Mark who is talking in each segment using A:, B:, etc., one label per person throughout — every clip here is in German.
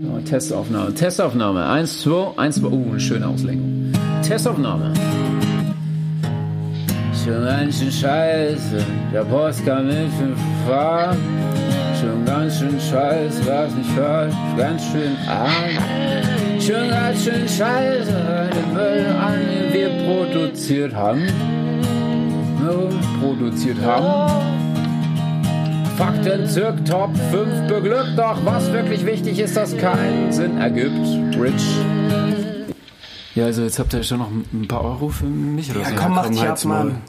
A: Oh, Testaufnahme, Testaufnahme. Eins, zwei, eins, zwei. Uh, eine schöne Auslenkung. Testaufnahme. Schon ganz schön scheiße, der Post kam mit fünf fahren. Schon ganz schön scheiße, was nicht falsch, ganz schön arm. Schon ganz schön scheiße, den Müll an, den wir produziert haben. No, produziert haben. Fakten zirk Top 5 beglückt, doch was wirklich wichtig ist, dass keinen Sinn ergibt. Rich. Ja, also jetzt habt ihr schon noch ein paar Euro für mich oder
B: Ja,
A: so.
B: komm, mach dich ab. Mann.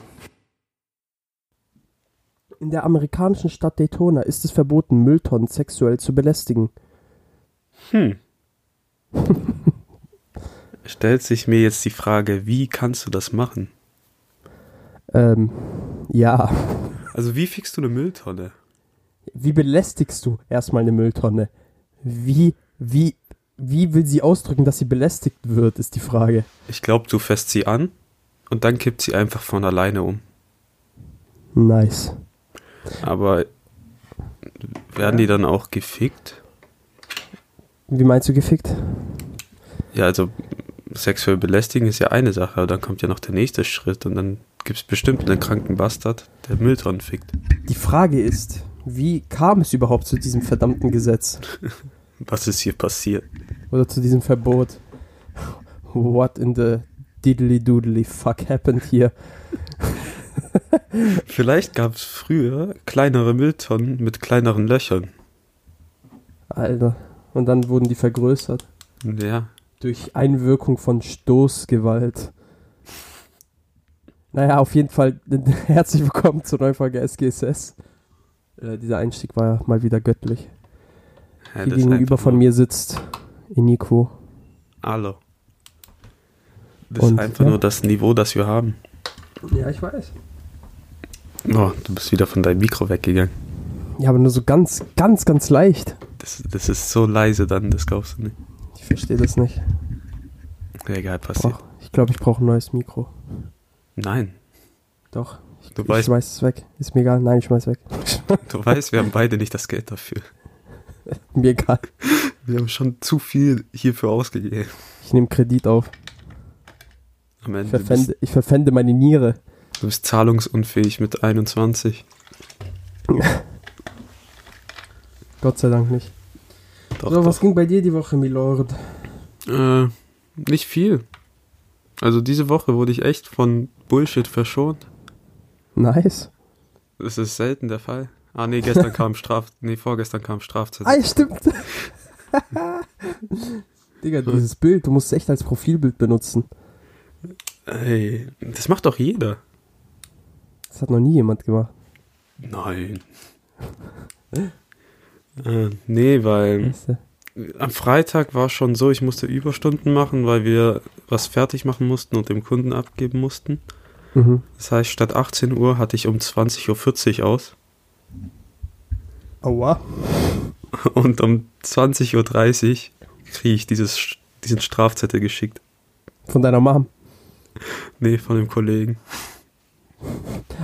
C: In der amerikanischen Stadt Daytona ist es verboten, Mülltonnen sexuell zu belästigen.
D: Hm. Stellt sich mir jetzt die Frage, wie kannst du das machen?
C: Ähm, ja.
D: Also wie fixst du eine Mülltonne?
C: Wie belästigst du erstmal eine Mülltonne? Wie, wie, wie will sie ausdrücken, dass sie belästigt wird, ist die Frage.
D: Ich glaube, du fässt sie an und dann kippt sie einfach von alleine um.
C: Nice.
D: Aber werden die dann auch gefickt?
C: Wie meinst du gefickt?
D: Ja, also sexuell belästigen ist ja eine Sache, aber dann kommt ja noch der nächste Schritt und dann gibt es bestimmt einen kranken Bastard, der Mülltonnen fickt.
C: Die Frage ist, wie kam es überhaupt zu diesem verdammten Gesetz?
D: Was ist hier passiert?
C: Oder zu diesem Verbot? What in the diddly doodly fuck happened here?
D: Vielleicht gab es früher kleinere Mülltonnen mit kleineren Löchern.
C: Alter. Und dann wurden die vergrößert.
D: Ja,
C: Durch Einwirkung von Stoßgewalt. Naja, auf jeden Fall herzlich willkommen zur neuen Folge SGSS. Äh, dieser Einstieg war ja mal wieder göttlich.
D: ja
C: Hier gegenüber von mir sitzt Iniko.
D: Hallo. Das
C: Und,
D: ist einfach
C: ja.
D: nur das Niveau, das wir haben.
C: Ja, ich weiß.
D: Oh, du bist wieder von deinem Mikro weggegangen.
C: Ja, aber nur so ganz, ganz, ganz leicht.
D: Das, das ist so leise dann, das glaubst du nicht.
C: Ich verstehe das nicht.
D: Egal, passiert.
C: Ich glaube, ich brauche ein neues Mikro.
D: Nein,
C: Doch. Ich,
D: Du
C: ich
D: weißt-
C: schmeiß es weg. Ist mir egal. Nein, ich schmeiß weg.
D: du weißt, wir haben beide nicht das Geld dafür.
C: mir egal.
D: Wir haben schon zu viel hierfür ausgegeben.
C: Ich nehme Kredit auf.
D: Am
C: Ich
D: Ende bist,
C: ich verpfände meine Niere.
D: du bist zahlungsunfähig mit 21.
C: Gott sei Dank nicht.
D: Doch,
C: so, was
D: doch.
C: ging bei dir die Woche, Milord?
D: Äh, nicht viel. Also diese Woche wurde ich echt von Bullshit verschont.
C: Nice.
D: Das ist selten der Fall. Ah nee, gestern kam Straf... Nee, vorgestern kam Strafzettel.
C: Ah, stimmt. Digga, dieses Bild, du musst es echt als Profilbild benutzen.
D: Ey, das macht doch jeder.
C: Das hat noch nie jemand gemacht.
D: Nein. äh, nee, weil
C: Weißt du?
D: am Freitag war schon so, ich musste Überstunden machen, weil wir was fertig machen mussten und dem Kunden abgeben mussten.
C: Mhm.
D: Das heißt, statt 18 Uhr hatte ich um 20.40 Uhr aus
C: Aua.
D: und um 20.30 Uhr kriege ich dieses, diesen Strafzettel geschickt.
C: Von deiner Mom.
D: Nee, von dem Kollegen.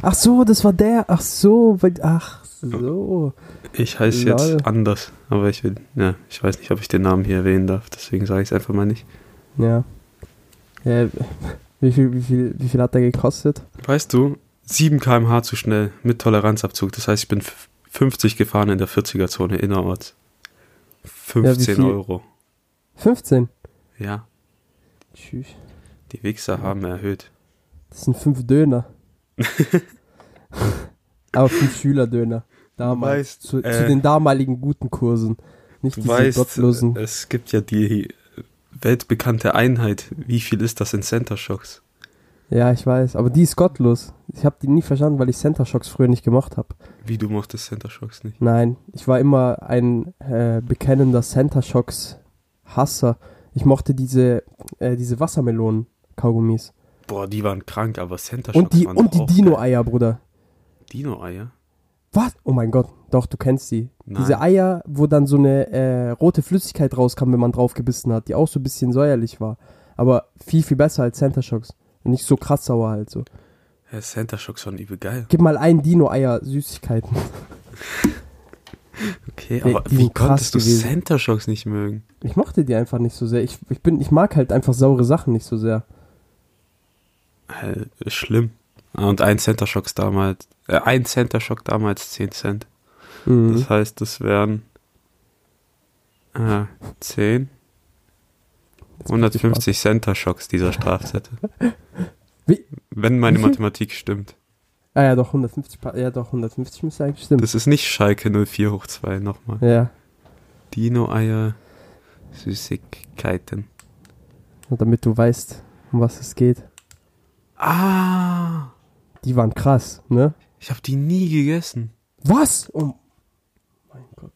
C: Ach so, das war der. Ach so, weil, ach so.
D: Ich heiße jetzt anders, aber ich will, ja, ich weiß nicht, ob ich den Namen hier erwähnen darf, deswegen sage ich es einfach mal nicht.
C: Ja. ja. Wie viel, wie viel, wie viel hat der gekostet?
D: Weißt du, 7 km/h zu schnell mit Toleranzabzug. Das heißt, ich bin f- 50 gefahren in der 40er-Zone innerorts. 15
C: viel?
D: Euro.
C: 15.
D: Ja,
C: Tschüss.
D: die Wichser haben erhöht.
C: Das sind fünf Döner. Aber fünf Schülerdöner. Damals.
D: weißt,
C: zu,
D: äh,
C: zu den damaligen guten Kursen. Nicht diese
D: weißt,
C: gottlosen.
D: es gibt ja die weltbekannte Einheit. Wie viel ist das in Center Shocks?
C: Ja, ich weiß. Aber die ist gottlos. Ich habe die nie verstanden, weil ich Center Shocks früher nicht gemacht habe.
D: Wie du mochtest Center Shocks nicht?
C: Nein, ich war immer ein äh, bekennender Center Shocks Hasser. Ich mochte diese, äh, diese Wassermelonen-Kaugummis.
D: Boah, die waren krank, aber Center Shocks
C: Und die,
D: waren
C: und die
D: auch geil.
C: Dino-Eier, Bruder.
D: Dino-Eier?
C: Was? Oh mein Gott. Doch, du kennst die.
D: Nein.
C: Diese Eier, wo dann so eine äh, rote Flüssigkeit rauskam, wenn man drauf gebissen hat, die auch so ein bisschen säuerlich war. Aber viel, viel besser als Center Shocks. Nicht so krass sauer halt so.
D: Ja, Center Shocks waren übel geil.
C: Gib mal ein Dino-Eier Süßigkeiten.
D: Okay, aber
C: die
D: wie konntest du
C: gewesen.
D: Center Shocks nicht mögen?
C: Ich mochte die einfach nicht so sehr. Ich, ich, bin, ich mag halt einfach saure Sachen nicht so sehr.
D: Äh, schlimm. Und ein Center Shocks damals, äh, ein Center Shock damals 10 Cent.
C: Mhm.
D: Das heißt, das wären äh, 10, 150 Center Shocks dieser Strafzettel.
C: Wie-
D: Wenn meine? Mathematik stimmt.
C: Ah ja, doch, 150, Pa- ja, doch, 150 müsste eigentlich stimmen.
D: Das ist nicht Schalke 04 hoch 2 nochmal.
C: ja,
D: Dino-Eier, Süßigkeiten.
C: damit du weißt, um was es geht.
D: Ah,
C: Die waren krass, ne?
D: ich habe die nie gegessen.
C: Was? Oh mein Gott.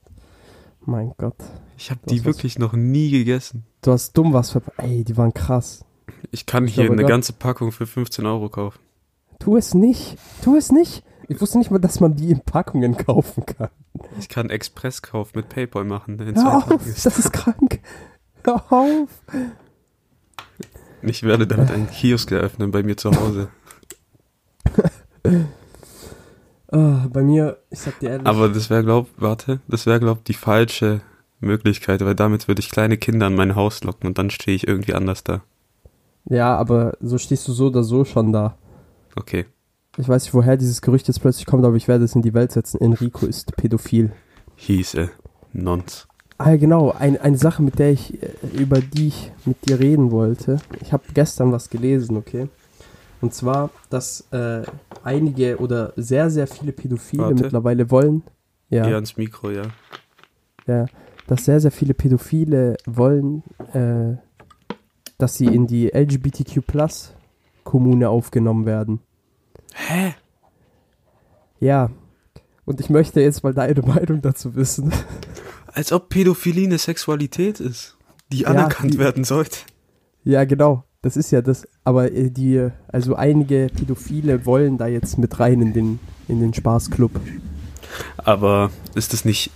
C: Mein Gott.
D: Ich habe die wirklich noch nie gegessen.
C: Du hast dumm was verpasst. Ey, die waren krass.
D: Ich kann
C: Ich
D: hier eine
C: gar-
D: ganze Packung für 15 Euro kaufen.
C: Tu es nicht. Tu es nicht. Ich wusste nicht mal, dass man die in Packungen kaufen kann.
D: Ich kann Expresskauf mit PayPal machen. In
C: Hör auf, das ist krank. Hör auf.
D: Ich werde damit einen Kiosk eröffnen bei mir zu Hause.
C: Ah, bei mir, ich sag dir ehrlich.
D: Aber das wäre, glaub, warte, das wäre, glaub, die falsche Möglichkeit, weil damit würde ich kleine Kinder an mein Haus locken und dann stehe ich irgendwie anders da.
C: ja, aber so stehst du so oder so schon da.
D: Okay.
C: Ich weiß nicht, woher dieses Gerücht jetzt plötzlich kommt, aber ich werde es in die Welt setzen. Enrico ist pädophil.
D: Hieße. Nons.
C: Ah, genau. Ein, eine Sache, mit der ich, äh, über die ich mit dir reden wollte. Ich habe gestern was gelesen, okay? Und zwar, dass äh, einige oder sehr, sehr viele Pädophile
D: Warte.
C: mittlerweile wollen. Ja,
D: Eher ans Mikro, ja.
C: ja. Dass sehr, sehr viele Pädophile wollen, äh, dass sie in die LGBTQ-Plus-Kommune aufgenommen werden.
D: Hä?
C: Ja. Und ich möchte jetzt mal deine Meinung dazu wissen.
D: Als ob Pädophilie eine Sexualität ist, die
C: Ja,
D: anerkannt
C: die-
D: werden sollte.
C: Ja, genau. Das ist ja das. Aber äh, die, also einige Pädophile wollen da jetzt mit rein in den, in den Spaßclub.
D: Aber ist das nicht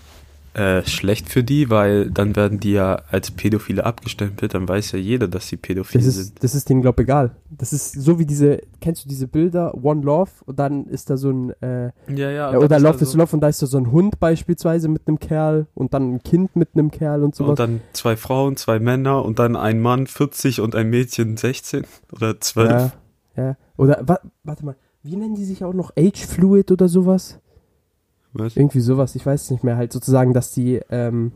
D: äh, schlecht für die, weil dann werden die ja als Pädophile abgestempelt, dann weiß ja jeder, dass sie pädophil
C: Das
D: sind.
C: ist, das ist denen, glaub egal. Das ist so wie diese, kennst du diese Bilder, One Love, und dann ist da so ein, äh,
D: Ja, ja.
C: ja, oder Love is Love, und da ist da so ein Hund beispielsweise mit einem Kerl und dann ein Kind mit einem Kerl und sowas.
D: Und dann zwei Frauen, zwei Männer und dann ein Mann 40 und ein Mädchen 16 oder 12.
C: ja, ja. Oder, wa warte mal, wie nennen die sich auch noch? Age Fluid oder sowas?
D: Was?
C: Irgendwie sowas, ich weiß es nicht mehr. Halt sozusagen, dass die, ähm,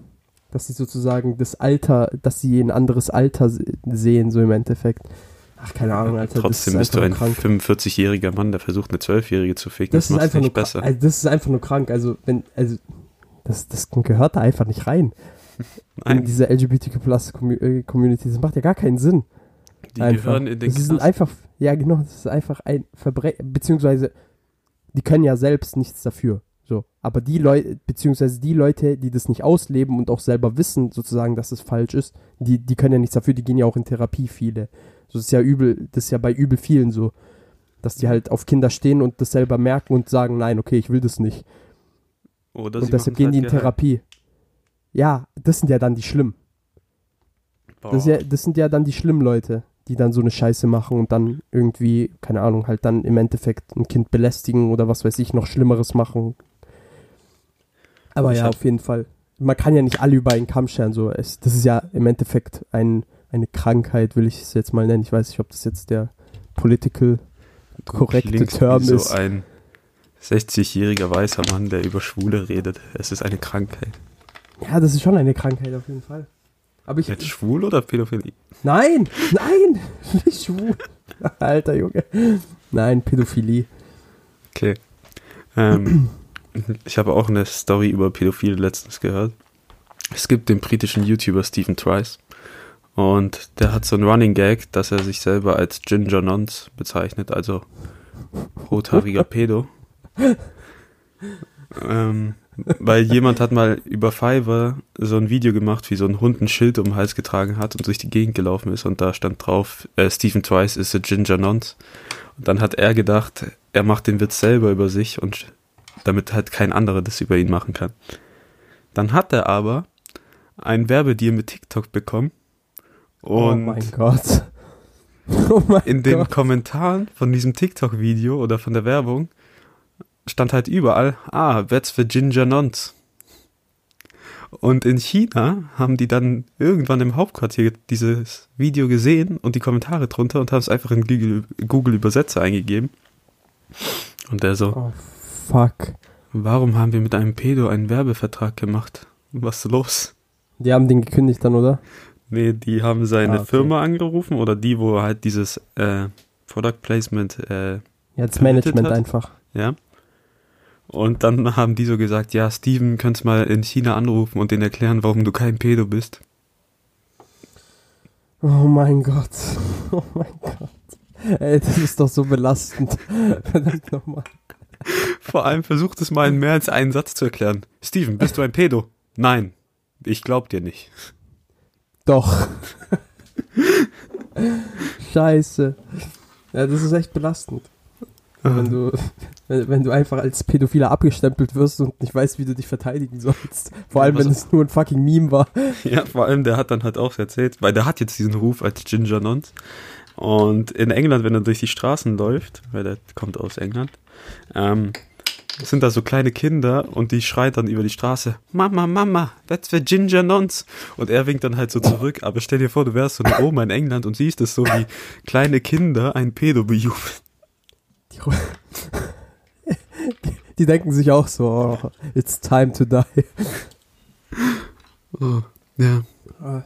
C: dass sie sozusagen das Alter, dass sie ein anderes Alter se- sehen, so im Endeffekt. Ach, keine Ahnung, Alter.
D: Trotzdem
C: das
D: bist
C: ist
D: du ein
C: nur krank.
D: 45-jähriger Mann, der versucht, eine 12-jährige zu ficken.
C: Das,
D: Das,
C: ist
D: macht
C: einfach nur
D: besser.
C: Also, das ist einfach nur krank. Also, wenn, also, das, das gehört da einfach nicht rein. In
D: Nein,
C: diese LGBTQ-Plus-Community. Das macht ja gar keinen Sinn.
D: die
C: einfach.
D: gehören in den
C: das sind einfach, ja genau, das ist einfach ein Verbrechen, beziehungsweise die können ja selbst nichts dafür. So. Aber die Leute, beziehungsweise die Leute, die das nicht ausleben und auch selber wissen, sozusagen, dass es falsch ist, die, die können ja nichts dafür, die gehen ja auch in Therapie, viele. So das ist ja übel, das ist ja bei übel vielen so. Dass die halt auf Kinder stehen und das selber merken und sagen, nein, okay, ich will das nicht.
D: Oder
C: und deshalb gehen
D: halt
C: die in
D: geheim.
C: Therapie. Ja, das sind ja dann die schlimm. Das, ja, das sind ja dann die schlimmen Leute, die dann so eine Scheiße machen und dann irgendwie, keine Ahnung, halt dann im Endeffekt ein Kind belästigen oder was weiß ich, noch Schlimmeres machen. Aber
D: Ich
C: ja,
D: hab-
C: auf jeden Fall. Man kann ja nicht alle über einen Kamm scheren. So. Es, das ist ja im Endeffekt ein, eine Krankheit, will ich es jetzt mal nennen. Ich weiß nicht, ob das jetzt der political korrekte Term
D: wie so
C: ist.
D: ein 60-jähriger weißer Mann, der über Schwule redet. Es ist eine Krankheit.
C: Ja, das ist schon eine Krankheit auf jeden Fall. Aber ich.
D: Jetzt schwul oder Pädophilie?
C: Nein! Nein! Nicht schwul! Alter Junge. Nein, Pädophilie.
D: Okay. Ähm, ich habe auch eine Story über Pädophile letztens gehört. Es gibt den britischen YouTuber Stephen Trice und der hat so einen Running Gag, dass er sich selber als Ginger Nons bezeichnet, also rothaariger Pedo. ähm, weil jemand hat mal über Fiverr so ein Video gemacht, wie so ein Hund ein Schild um den Hals getragen hat und durch die Gegend gelaufen ist und da stand drauf, äh, Stephen Trice is a Ginger Nons. Und dann hat er gedacht, er macht den Witz selber über sich und damit halt kein anderer das über ihn machen kann. Dann hat er aber ein Werbedeal mit TikTok bekommen
C: oh
D: und
C: mein Gott. Oh mein
D: in den
C: Gott.
D: Kommentaren von diesem TikTok-Video oder von der Werbung stand halt überall, ah, that's the Ginger Nons. Und in China haben die dann irgendwann im Hauptquartier dieses Video gesehen und die Kommentare drunter und haben es einfach in Google, Google Übersetzer eingegeben. Und der so,
C: Oh, fuck.
D: warum haben wir mit einem Pedo einen Werbevertrag gemacht? Was ist los?
C: Die haben den gekündigt dann, oder?
D: Nee, die haben seine
C: Ah, okay.
D: Firma angerufen oder die, wo halt dieses äh, Product Placement, äh,
C: Ja, das Management
D: hat?
C: einfach.
D: ja. Und dann haben die so gesagt, ja, Steven, könntest mal in China anrufen und denen erklären, warum du kein Pedo bist.
C: Oh mein Gott. Oh mein Gott. Ey, das ist doch so belastend. Verdammt nochmal.
D: Vor allem versucht es mal in mehr als einen Satz zu erklären. Steven, bist du ein Pedo? Nein, ich glaub dir nicht.
C: Doch. Scheiße. Ja, das ist echt belastend. Wenn du, wenn, wenn du einfach als Pädophiler abgestempelt wirst und nicht weißt, wie du dich verteidigen sollst. Vor allem,
D: Ja,
C: wenn es nur ein fucking Meme war.
D: Ja, vor allem, der hat dann halt auch erzählt, weil der hat jetzt diesen Ruf als Ginger Nonce. Und in England, wenn er durch die Straßen läuft, weil der kommt aus England, ähm, sind da so kleine Kinder und die schreit dann über die Straße, Mama, Mama, that's the Ginger Nonce. Und er winkt dann halt so zurück, aber stell dir vor, du wärst so eine Oma in England und siehst es so, wie kleine Kinder ein Pedo bejubeln.
C: Die, die, die denken sich auch so, oh, it's time to die.
D: Oh, ja,
C: Ah,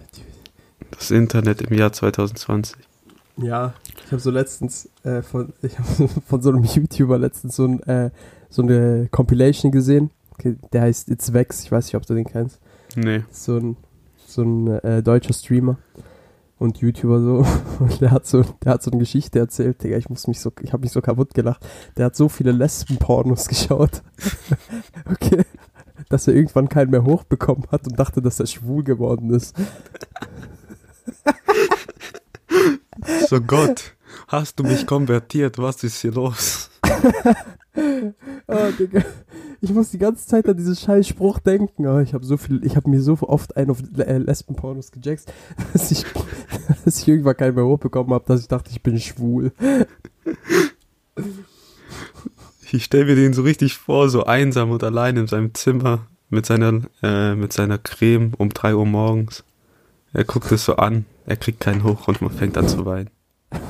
D: das Internet im Jahr 2020.
C: Ja, ich habe so letztens äh, von, ich hab so von so einem YouTuber letztens so, ein, äh, so eine Compilation gesehen. Okay, der heißt It's Vex, ich weiß nicht, ob du den kennst.
D: Nee.
C: So ein, so ein äh, deutscher Streamer und YouTuber so. Und der hat so, der hat so eine Geschichte erzählt, Digga, ich muss mich so, ich habe mich so kaputt gelacht. Der hat so viele Lesben-Pornos geschaut. okay. Dass er irgendwann keinen mehr hochbekommen hat und dachte, dass er schwul geworden ist.
D: So Gott, hast du mich konvertiert? Was ist hier los?
C: Oh, Digga. Ich muss die ganze Zeit an diesen scheiß Spruch denken. Oh, ich habe so viel, ich habe mir so oft einen auf äh, Lesbenpornos gejackst, dass ich, dass ich irgendwann keinen mehr hochbekommen habe, dass ich dachte, ich bin schwul.
D: Ich stelle mir den so richtig vor, so einsam und allein in seinem Zimmer mit seiner, äh, mit seiner Creme um 3 Uhr morgens. Er guckt es so an, er kriegt keinen hoch und man fängt an zu weinen.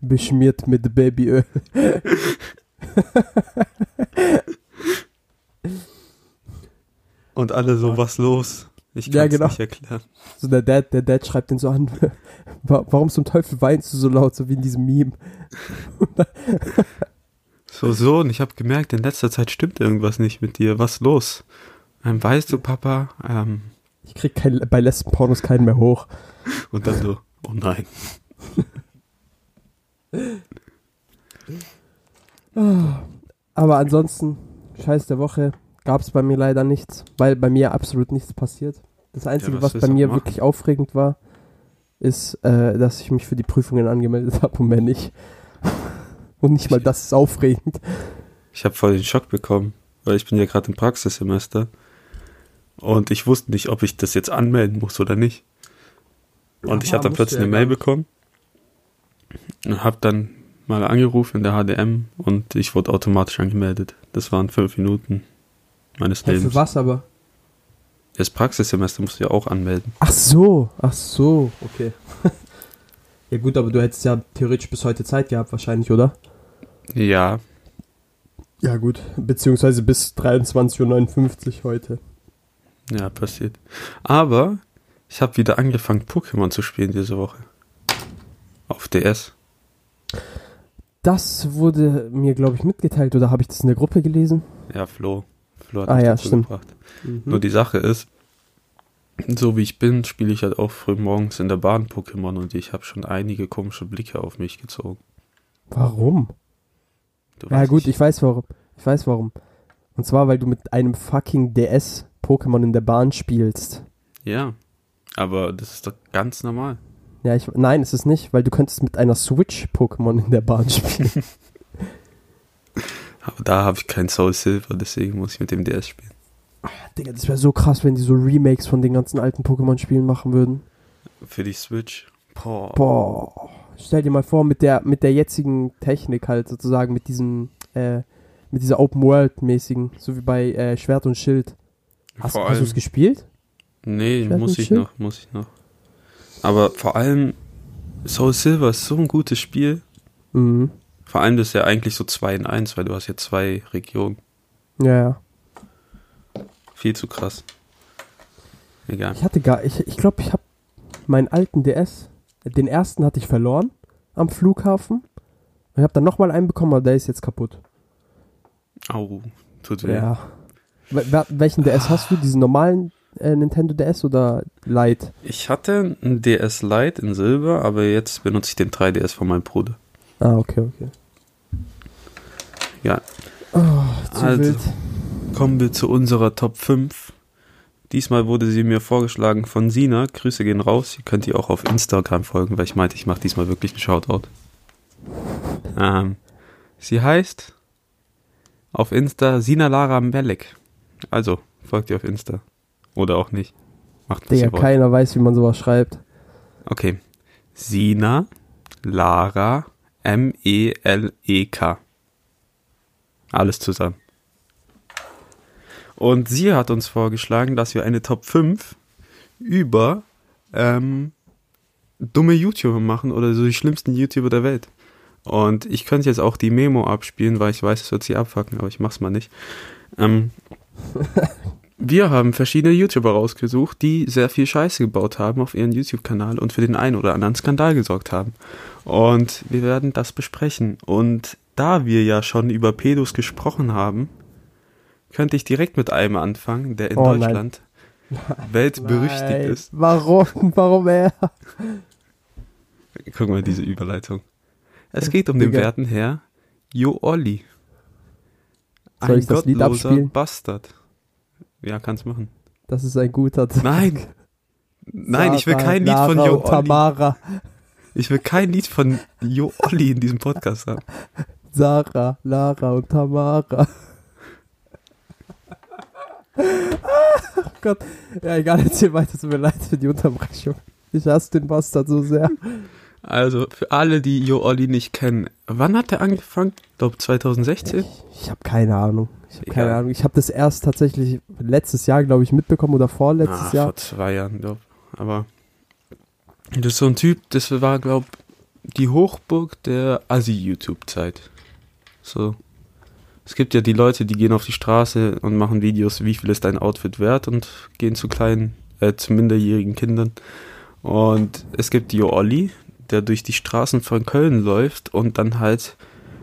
C: Beschmiert mit Babyöl.
D: Und alle so, was los? Ich kann
C: Ja,
D: es
C: genau.
D: nicht erklären.
C: So der Dad, der Dad schreibt den so an. Wa- Warum zum Teufel weinst du so laut, so wie in diesem Meme?
D: So, so, und ich habe gemerkt, in letzter Zeit stimmt irgendwas nicht mit dir. Was los? Ähm, weißt du, Papa? Ähm,
C: Ich krieg kein, bei Lesbenpornos keinen mehr hoch.
D: und dann so, oh nein.
C: Aber ansonsten, Scheiß der Woche, gab es bei mir leider nichts, weil bei mir absolut nichts passiert. Das Einzige,
D: was
C: was bei mir
D: machen?
C: wirklich aufregend war, ist, äh, dass ich mich für die Prüfungen angemeldet habe und mehr nicht. Und nicht mal das ist aufregend.
D: Ich habe voll den Schock bekommen, weil ich bin ja gerade im Praxissemester und ich wusste nicht, ob ich das jetzt anmelden muss oder nicht. Und ich
C: Ja,
D: habe dann plötzlich
C: ja
D: eine
C: gar
D: Mail bekommen und habe dann mal angerufen in der HDM und ich wurde automatisch angemeldet. Das waren fünf Minuten meines
C: Hey,
D: Lebens.
C: für was aber?
D: Das Praxissemester musst du ja auch anmelden.
C: Ach so, ach so, okay. ja gut, aber du hättest ja theoretisch bis heute Zeit gehabt wahrscheinlich, oder?
D: Ja,
C: Ja gut, beziehungsweise bis 23.59 Uhr heute.
D: Ja, passiert. Aber ich habe wieder angefangen, Pokémon zu spielen diese Woche. Auf DS.
C: Das wurde mir, glaube ich, mitgeteilt oder habe ich das in der Gruppe gelesen?
D: Ja, Flo. Flo hat
C: Ah
D: mich
C: ja,
D: dazu
C: stimmt.
D: gebracht. Nur die Sache ist, so wie ich bin, spiele ich halt auch früh morgens in der Bahn Pokémon und ich habe schon einige komische Blicke auf mich gezogen.
C: Warum?
D: Du
C: Ja gut,
D: nicht.
C: ich weiß warum. Ich weiß warum. Und zwar, weil du mit einem fucking DS Pokémon in der Bahn spielst.
D: Ja, aber das ist doch ganz normal.
C: Ja, ich, nein, ist es nicht, weil du könntest mit einer Switch Pokémon in der Bahn spielen.
D: Aber da habe ich kein Soul Silver, deswegen muss ich mit dem DS spielen.
C: Digga, das wäre so krass, wenn die so Remakes von den ganzen alten Pokémon-Spielen machen würden.
D: Für die Switch. Boah.
C: Boah. Stell dir mal vor, mit der, mit der jetzigen Technik halt sozusagen, mit diesem, äh, mit dieser Open-World-mäßigen, so wie bei äh, Schwert und Schild. Hast,
D: Vor
C: hast du es gespielt?
D: Nee,
C: Schwert
D: muss ich
C: Schild?
D: noch, muss ich noch. Aber vor allem, Soul Silver ist so ein gutes Spiel.
C: Mhm.
D: Vor allem das ist ja eigentlich so 2 in 1, weil du hast ja zwei Regionen.
C: Ja, ja.
D: Viel zu krass. Egal.
C: Ich hatte gar, ich, ich glaube, ich habe meinen alten DS, den ersten hatte ich verloren am Flughafen. Ich habe dann nochmal einen bekommen, aber der ist jetzt kaputt.
D: Au, tut weh.
C: Ja. Wel- wel- Welchen DS hast du? Diesen normalen äh, Nintendo DS oder Lite?
D: Ich hatte einen DS Lite in Silber, aber jetzt benutze ich den 3DS von meinem Bruder.
C: Ah, okay, okay.
D: Ja.
C: Oh,
D: Also.
C: wild.
D: Kommen wir zu unserer Top 5. Diesmal wurde sie mir vorgeschlagen von Sina. Grüße gehen raus. Ihr könnt ihr auch auf Instagram folgen, weil ich meinte, ich mache diesmal wirklich einen Shoutout. Ähm, sie heißt auf Insta Sina Lara Melek. Also, folgt ihr auf Insta. Oder auch nicht. Macht was
C: Digga, keiner weiß, wie man sowas schreibt.
D: Okay. Sina Lara M-E-L-E-K. Alles zusammen. Und sie hat uns vorgeschlagen, dass wir eine Top 5 über ähm, dumme YouTuber machen oder so die schlimmsten YouTuber der Welt. Und ich könnte jetzt auch die Memo abspielen, weil ich weiß, es wird sie abfacken, aber ich mach's mal nicht. Ähm, wir haben verschiedene YouTuber rausgesucht, die sehr viel Scheiße gebaut haben auf ihren YouTube-Kanal und für den einen oder anderen Skandal gesorgt haben. Und wir werden das besprechen. Und da wir ja schon über Pedos gesprochen haben, könnte ich direkt mit einem anfangen, der in
C: Oh nein.
D: Deutschland weltberüchtigt
C: Nein.
D: ist.
C: Warum? Warum er?
D: Guck mal, diese Überleitung. Es geht um den werten Herr Jo Olli.
C: Soll
D: Ein
C: ich das Lied
D: gottloser
C: abspielen?
D: Bastard. Ja, kannst machen.
C: Das ist ein guter Tag.
D: Nein! Nein, ich will kein Lied
C: Lara
D: von Jo Olli.
C: Tamara.
D: Ich will kein Lied von Jo Olli in diesem Podcast haben.
C: Sarah, Lara und Tamara. oh Gott. Ja, egal, erzähl weiter. Tut mir leid für die Unterbrechung. Ich hasse den Bastard so sehr.
D: Also, für alle, die Jo Olli nicht kennen, wann hat er angefangen? Ich glaube 2016?
C: Ich, ich habe keine Ahnung. Ich habe keine Ahnung. Ich habe das erst tatsächlich letztes Jahr, glaube ich, mitbekommen oder vorletztes
D: ah,
C: Jahr.
D: vor zwei Jahren, glaube Aber das ist so ein Typ, das war, glaube die Hochburg der Assi-YouTube-Zeit. So. Es gibt ja die Leute, die gehen auf die Straße und machen Videos, wie viel ist dein Outfit wert und gehen zu kleinen, äh, zu minderjährigen Kindern. Und es gibt Jo Olli, der durch die Straßen von Köln läuft und dann halt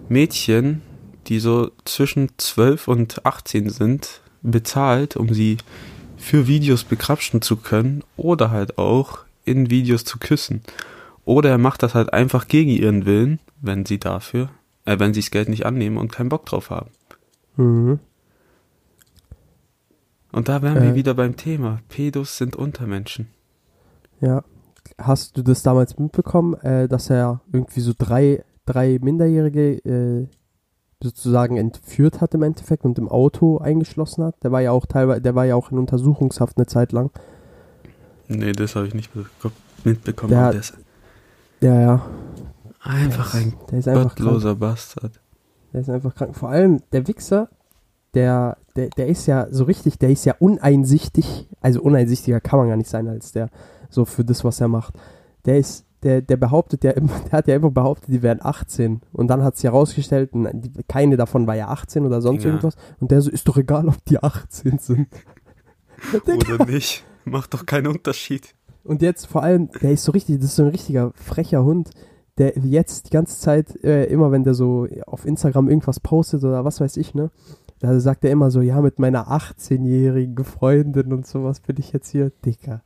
D: Mädchen, die so zwischen 12 und 18 sind, bezahlt, um sie für Videos bekrapschen zu können oder halt auch in Videos zu küssen. Oder er macht das halt einfach gegen ihren Willen, wenn sie dafür, äh, wenn sie das Geld nicht annehmen und keinen Bock drauf haben.
C: Mhm.
D: Und da wären wir
C: Äh.
D: wieder beim Thema. Pedos sind Untermenschen.
C: Ja. Hast du das damals mitbekommen, äh, dass er irgendwie so drei, drei Minderjährige äh, sozusagen entführt hat im Endeffekt und im Auto eingeschlossen hat? Der war ja auch teilweise, der war ja auch in Untersuchungshaft eine Zeit lang.
D: Nee, das habe ich nicht beko- mitbekommen.
C: Der hat-
D: der ist
C: Ja, ja.
D: einfach ein
C: Der ist einfach krank.
D: gottloser Bastard.
C: Der ist einfach krank. Vor allem der Wichser, der, der, der ist ja so richtig, der ist ja uneinsichtig. Also uneinsichtiger kann man gar nicht sein als der, so für das, was er macht. Der ist, der, der behauptet ja immer, der hat ja immer behauptet, die wären 18. Und dann hat sich herausgestellt, keine davon war ja 18 oder sonst
D: Ja.
C: irgendwas. Und der so, ist doch egal, ob die 18 sind.
D: Oder nicht? Macht doch keinen Unterschied.
C: Und jetzt vor allem, der ist so richtig, das ist so ein richtiger frecher Hund, der jetzt die ganze Zeit, äh, immer wenn der so auf Instagram irgendwas postet oder was weiß ich, ne, da sagt er immer so, ja, mit meiner 18-jährigen Freundin und sowas bin ich jetzt hier, Dicker.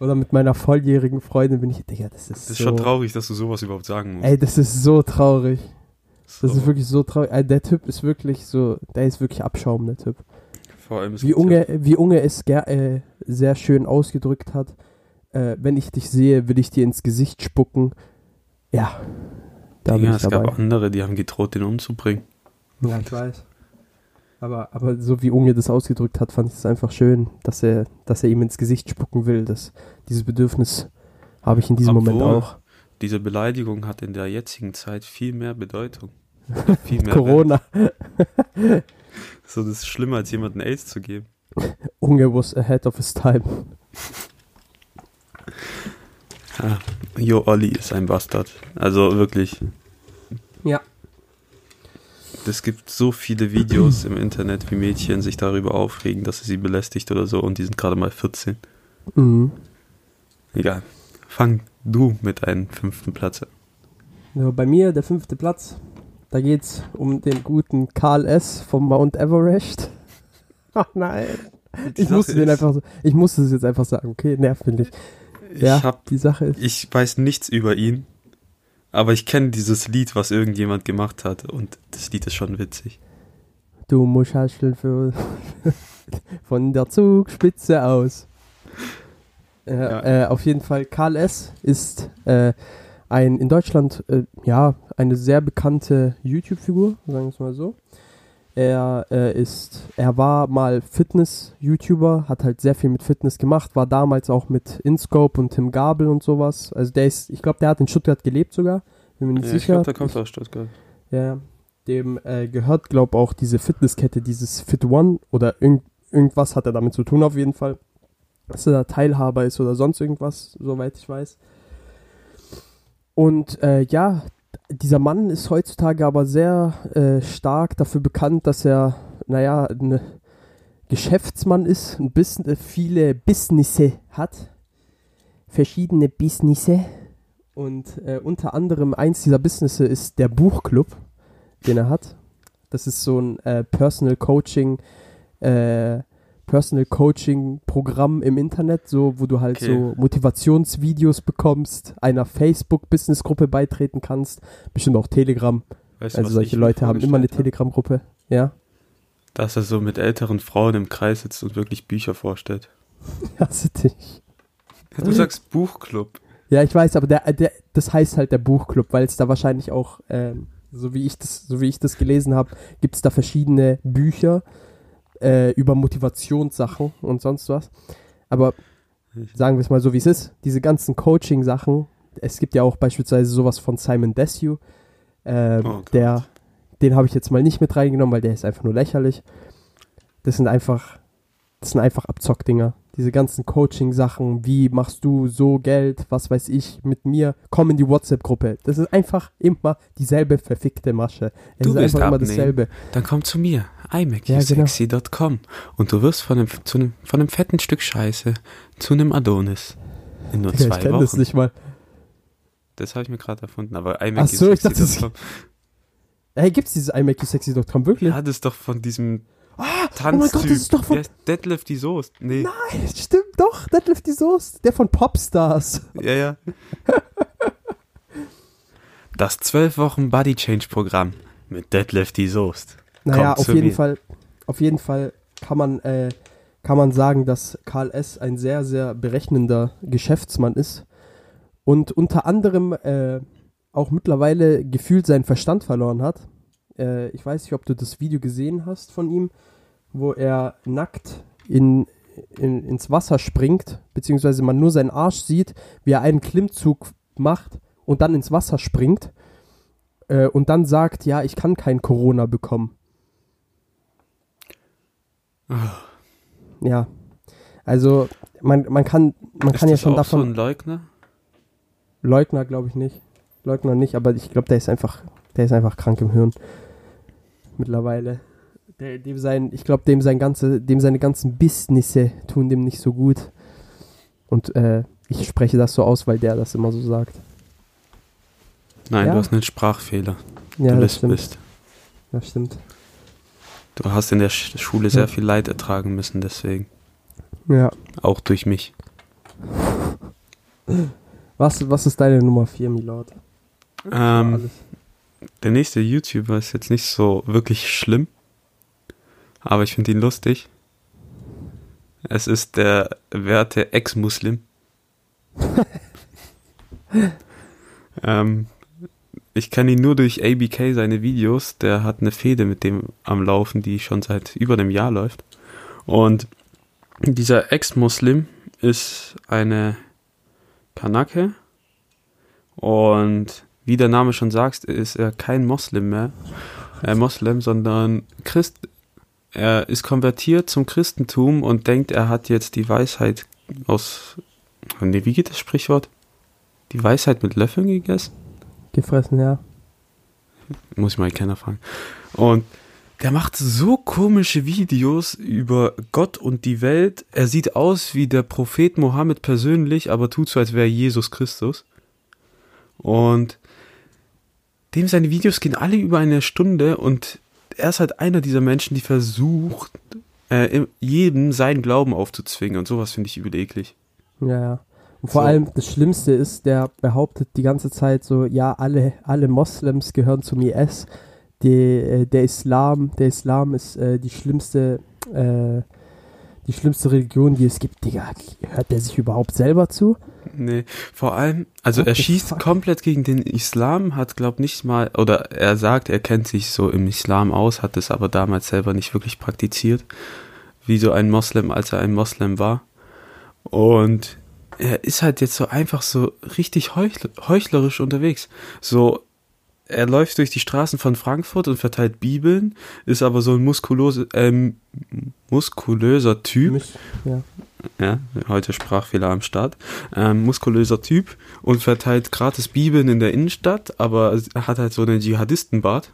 C: Oder mit meiner volljährigen Freundin bin ich, Digga, das ist,
D: Das ist
C: so,
D: schon traurig, dass du sowas überhaupt sagen musst.
C: Ey, das ist so traurig. Das
D: So.
C: ist wirklich so traurig. Ey, der Typ ist wirklich so, der ist wirklich Abschaum, der Typ.
D: Vor allem, es
C: Wie Unge, wie Unge es äh, sehr schön ausgedrückt hat, äh, wenn ich dich sehe, will ich dir ins Gesicht spucken. Ja, da
D: Ja,
C: bin ich
D: es gab
C: dabei.
D: andere, die haben gedroht, den umzubringen.
C: Ja, ich weiß. Aber, aber so wie Unge das ausgedrückt hat, fand ich es einfach schön, dass er, dass er ihm ins Gesicht spucken will. Das, dieses Bedürfnis habe ich in diesem Moment
D: Obwohl,
C: auch.
D: Diese Beleidigung hat in der jetzigen Zeit viel mehr Bedeutung. viel mehr
C: Corona.
D: So, das ist schlimmer, als jemandem AIDS zu geben.
C: Unge was ahead of his time.
D: Ja, Jo Olli ist ein Bastard. Also wirklich.
C: Ja.
D: Es gibt so viele Videos im Internet, wie Mädchen sich darüber aufregen, dass er sie belästigt oder so und die sind gerade mal 14.
C: Mhm.
D: Egal. Fang du mit einem fünften Platz an.
C: Ja, bei mir der fünfte Platz. Da geht's um den guten Karl S. vom Mount Everest. Ach nein.
D: Die
C: Ich musste
D: Sache
C: den
D: ist,
C: einfach so, ich musste es jetzt einfach sagen. Okay, nervt mich nicht.
D: Ich,
C: Ja,
D: hab,
C: die Sache ist.
D: ich weiß nichts über ihn, aber ich kenne dieses Lied, was irgendjemand gemacht hat und das Lied ist schon witzig.
C: Du musst hascheln für von der Zugspitze aus. Äh,
D: Ja.
C: äh, auf jeden Fall, Karl S. ist äh, ein in Deutschland äh, ja eine sehr bekannte YouTube-Figur, sagen wir es mal so. Er äh, ist, er war mal Fitness-YouTuber, hat halt sehr viel mit Fitness gemacht, war damals auch mit InScope und Tim Gabel und sowas. Also der ist, ich glaube, der hat in Stuttgart gelebt sogar. Bin mir nicht
D: Ja, ich
C: sicher.
D: glaube, der kommt aus Stuttgart.
C: Ja, dem äh, gehört, glaube auch diese Fitnesskette, dieses Fit One oder irgend, irgendwas hat er damit zu tun auf jeden Fall. Dass er da Teilhaber ist oder sonst irgendwas, soweit ich weiß. Und äh, ja, dieser Mann ist heutzutage aber sehr äh, stark dafür bekannt, dass er, naja, ein Geschäftsmann ist, ein bisschen äh, viele Businesse hat. Verschiedene Businesse. Und äh, unter anderem eins dieser Businesse ist der Buchclub, den er hat. Das ist so ein äh, Personal Coaching, äh, Personal Coaching Programm im Internet, so wo du halt
D: Okay.
C: so Motivationsvideos bekommst, einer Facebook Business Gruppe beitreten kannst, bestimmt auch Telegram.
D: Weißt
C: Also solche Leute haben immer eine? Telegram Gruppe. Ja,
D: Dass er so mit älteren Frauen im Kreis sitzt und wirklich Bücher vorstellt.
C: hasse dich.
D: Ja, du sagst Buchclub.
C: Ja, ich weiß, aber der, der, das heißt halt der Buchclub, weil es da wahrscheinlich auch, ähm, so wie ich das, so wie ich das gelesen habe, gibt es da verschiedene Bücher äh, über Motivationssachen und sonst was. Aber sagen wir es mal so, wie es ist. Diese ganzen Coaching-Sachen, es gibt ja auch beispielsweise sowas von Simon Desue, ähm,
D: Oh
C: der, den habe ich jetzt mal nicht mit reingenommen, weil der ist einfach nur lächerlich. Das sind einfach, das sind einfach Abzockdinger. Diese ganzen Coaching-Sachen, wie machst du so Geld, was weiß ich, mit mir, komm in die WhatsApp-Gruppe. Das ist einfach immer dieselbe verfickte Masche. Es
D: Du
C: ist
D: willst
C: einfach immer dasselbe.
D: Dann komm zu mir,
C: genau.
D: imacsexy.com und du wirst von einem, zu einem, von einem fetten Stück Scheiße zu einem Adonis. In nur
C: Digga,
D: zwei
C: ich kenne
D: Wochen.
C: das nicht mal.
D: Das habe ich mir gerade erfunden, aber
C: Ach so, ich dachte,
D: imacsexy.com.
C: Hey, gibt's dieses iMakeYouSexy.com wirklich?
D: Ja, das ist doch von diesem
C: ah, oh mein. Gott, das ist doch von...
D: Deadlift die Soest. Nee.
C: Nein, stimmt doch, Deadlift die Soße. Der von Popstars.
D: Ja, ja. Das 12 Wochen Body Change Programm mit Deadlift die Soest.
C: Naja,
D: Kommt
C: auf jeden
D: mir.
C: Fall, auf jeden Fall kann man, äh, kann man sagen, dass Karl S. ein sehr, sehr berechnender Geschäftsmann ist und unter anderem äh, auch mittlerweile gefühlt seinen Verstand verloren hat. Äh, ich weiß nicht, ob du das Video gesehen hast von ihm, wo er nackt in, in, ins Wasser springt, beziehungsweise man nur seinen Arsch sieht, wie er einen Klimmzug macht und dann ins Wasser springt äh, und dann sagt, ja, ich kann kein Corona bekommen. Ja. Also, man, man kann, man
D: ist
C: kann ja
D: das
C: schon
D: auch
C: davon.
D: so ein Leugner?
C: Leugner glaube ich nicht. Leugner nicht, aber ich glaube, der ist einfach, der ist einfach krank im Hirn. Mittlerweile. Der, dem sein, ich glaube, dem sein ganze, dem seine ganzen Businesse tun dem nicht so gut. Und äh, ich spreche das so aus, weil der das immer so sagt.
D: Nein,
C: Ja.
D: du hast einen Sprachfehler.
C: Ja,
D: du
C: das
D: bist,
C: stimmt.
D: bist.
C: Das stimmt.
D: Du hast in der Sch Schule sehr
C: Ja.
D: viel Leid ertragen müssen, deswegen.
C: Ja.
D: Auch durch mich.
C: Was, was ist deine Nummer 4, Milord?
D: Ähm. Der nächste YouTuber ist jetzt nicht so wirklich schlimm, aber ich finde ihn lustig. Es ist der werte Ex-Muslim. ähm, ich kenne ihn nur durch ABK, seine Videos. Der hat eine Fehde mit dem am Laufen, die schon seit über einem Jahr läuft. Und dieser Ex-Muslim ist eine Kanake. Und wie der Name schon sagt, ist er kein Moslem mehr. Äh, Moslem, sondern Christ. er ist konvertiert zum Christentum und denkt, er hat jetzt die Weisheit aus. Nee, wie geht das Sprichwort? Die Weisheit mit Löffeln gegessen?
C: Gefressen, ja.
D: Muss ich mal Kenner fragen. Und der macht so komische Videos über Gott und die Welt. Er sieht aus wie der Prophet Mohammed persönlich, aber tut so, als wäre Jesus Christus. Und dem seine Videos gehen alle über eine Stunde und er ist halt einer dieser Menschen, die versucht, äh, jedem seinen Glauben aufzuzwingen und sowas finde ich übel eklig.
C: Ja, ja. Und vor
D: So.
C: allem das Schlimmste ist, der behauptet die ganze Zeit so, ja, alle, alle Moslems gehören zum IS. Die, äh, der Islam, der Islam ist äh, die schlimmste, äh, die schlimmste Religion, die es gibt. Digga, hört der sich überhaupt selber zu?
D: Nee, vor allem, also
C: What
D: er schießt
C: fuck?
D: komplett gegen den Islam, hat glaub nicht mal, oder er sagt, er kennt sich so im Islam aus, hat es aber damals selber nicht wirklich praktiziert, wie so ein Moslem, als er ein Moslem war. Und er ist halt jetzt so einfach so richtig heuchl heuchlerisch unterwegs. So, er läuft durch die Straßen von Frankfurt und verteilt Bibeln, ist aber so ein muskulose, ähm, muskulöser Typ
C: Mich, ja.
D: Ja, heute Sprachfehler am Start, ähm, muskulöser Typ und verteilt gratis Bibeln in der Innenstadt, aber er hat halt so einen Dschihadistenbart.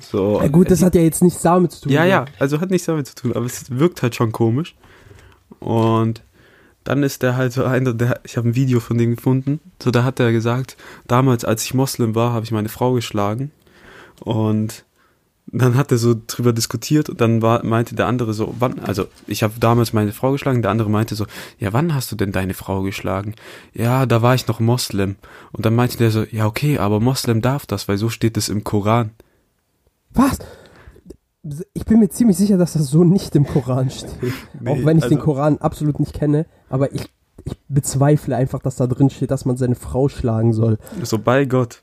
D: So.
C: ja. Gut, das hat ja jetzt nichts damit zu tun.
D: Ja,
C: ne?
D: ja, also hat nichts damit zu tun, aber es wirkt halt schon komisch. Und dann ist der halt so einer, der, ich habe ein Video von dem gefunden, so da hat er gesagt, damals als ich Moslem war, habe ich meine Frau geschlagen und dann hat er so drüber diskutiert und dann war, meinte der andere so, wann, also ich habe damals meine Frau geschlagen, der andere meinte so, ja, wann hast du denn deine Frau geschlagen? Ja, da war ich noch Moslem. Und dann meinte der so, ja, okay, aber Moslem darf das, weil so steht es im Koran.
C: Was? Ich bin mir ziemlich sicher, dass das so nicht im Koran steht.
D: Nee,
C: Auch wenn ich den
D: also-
C: Koran absolut nicht kenne, aber ich, ich bezweifle einfach, dass da drin steht, dass man seine Frau schlagen soll.
D: So bei Gott.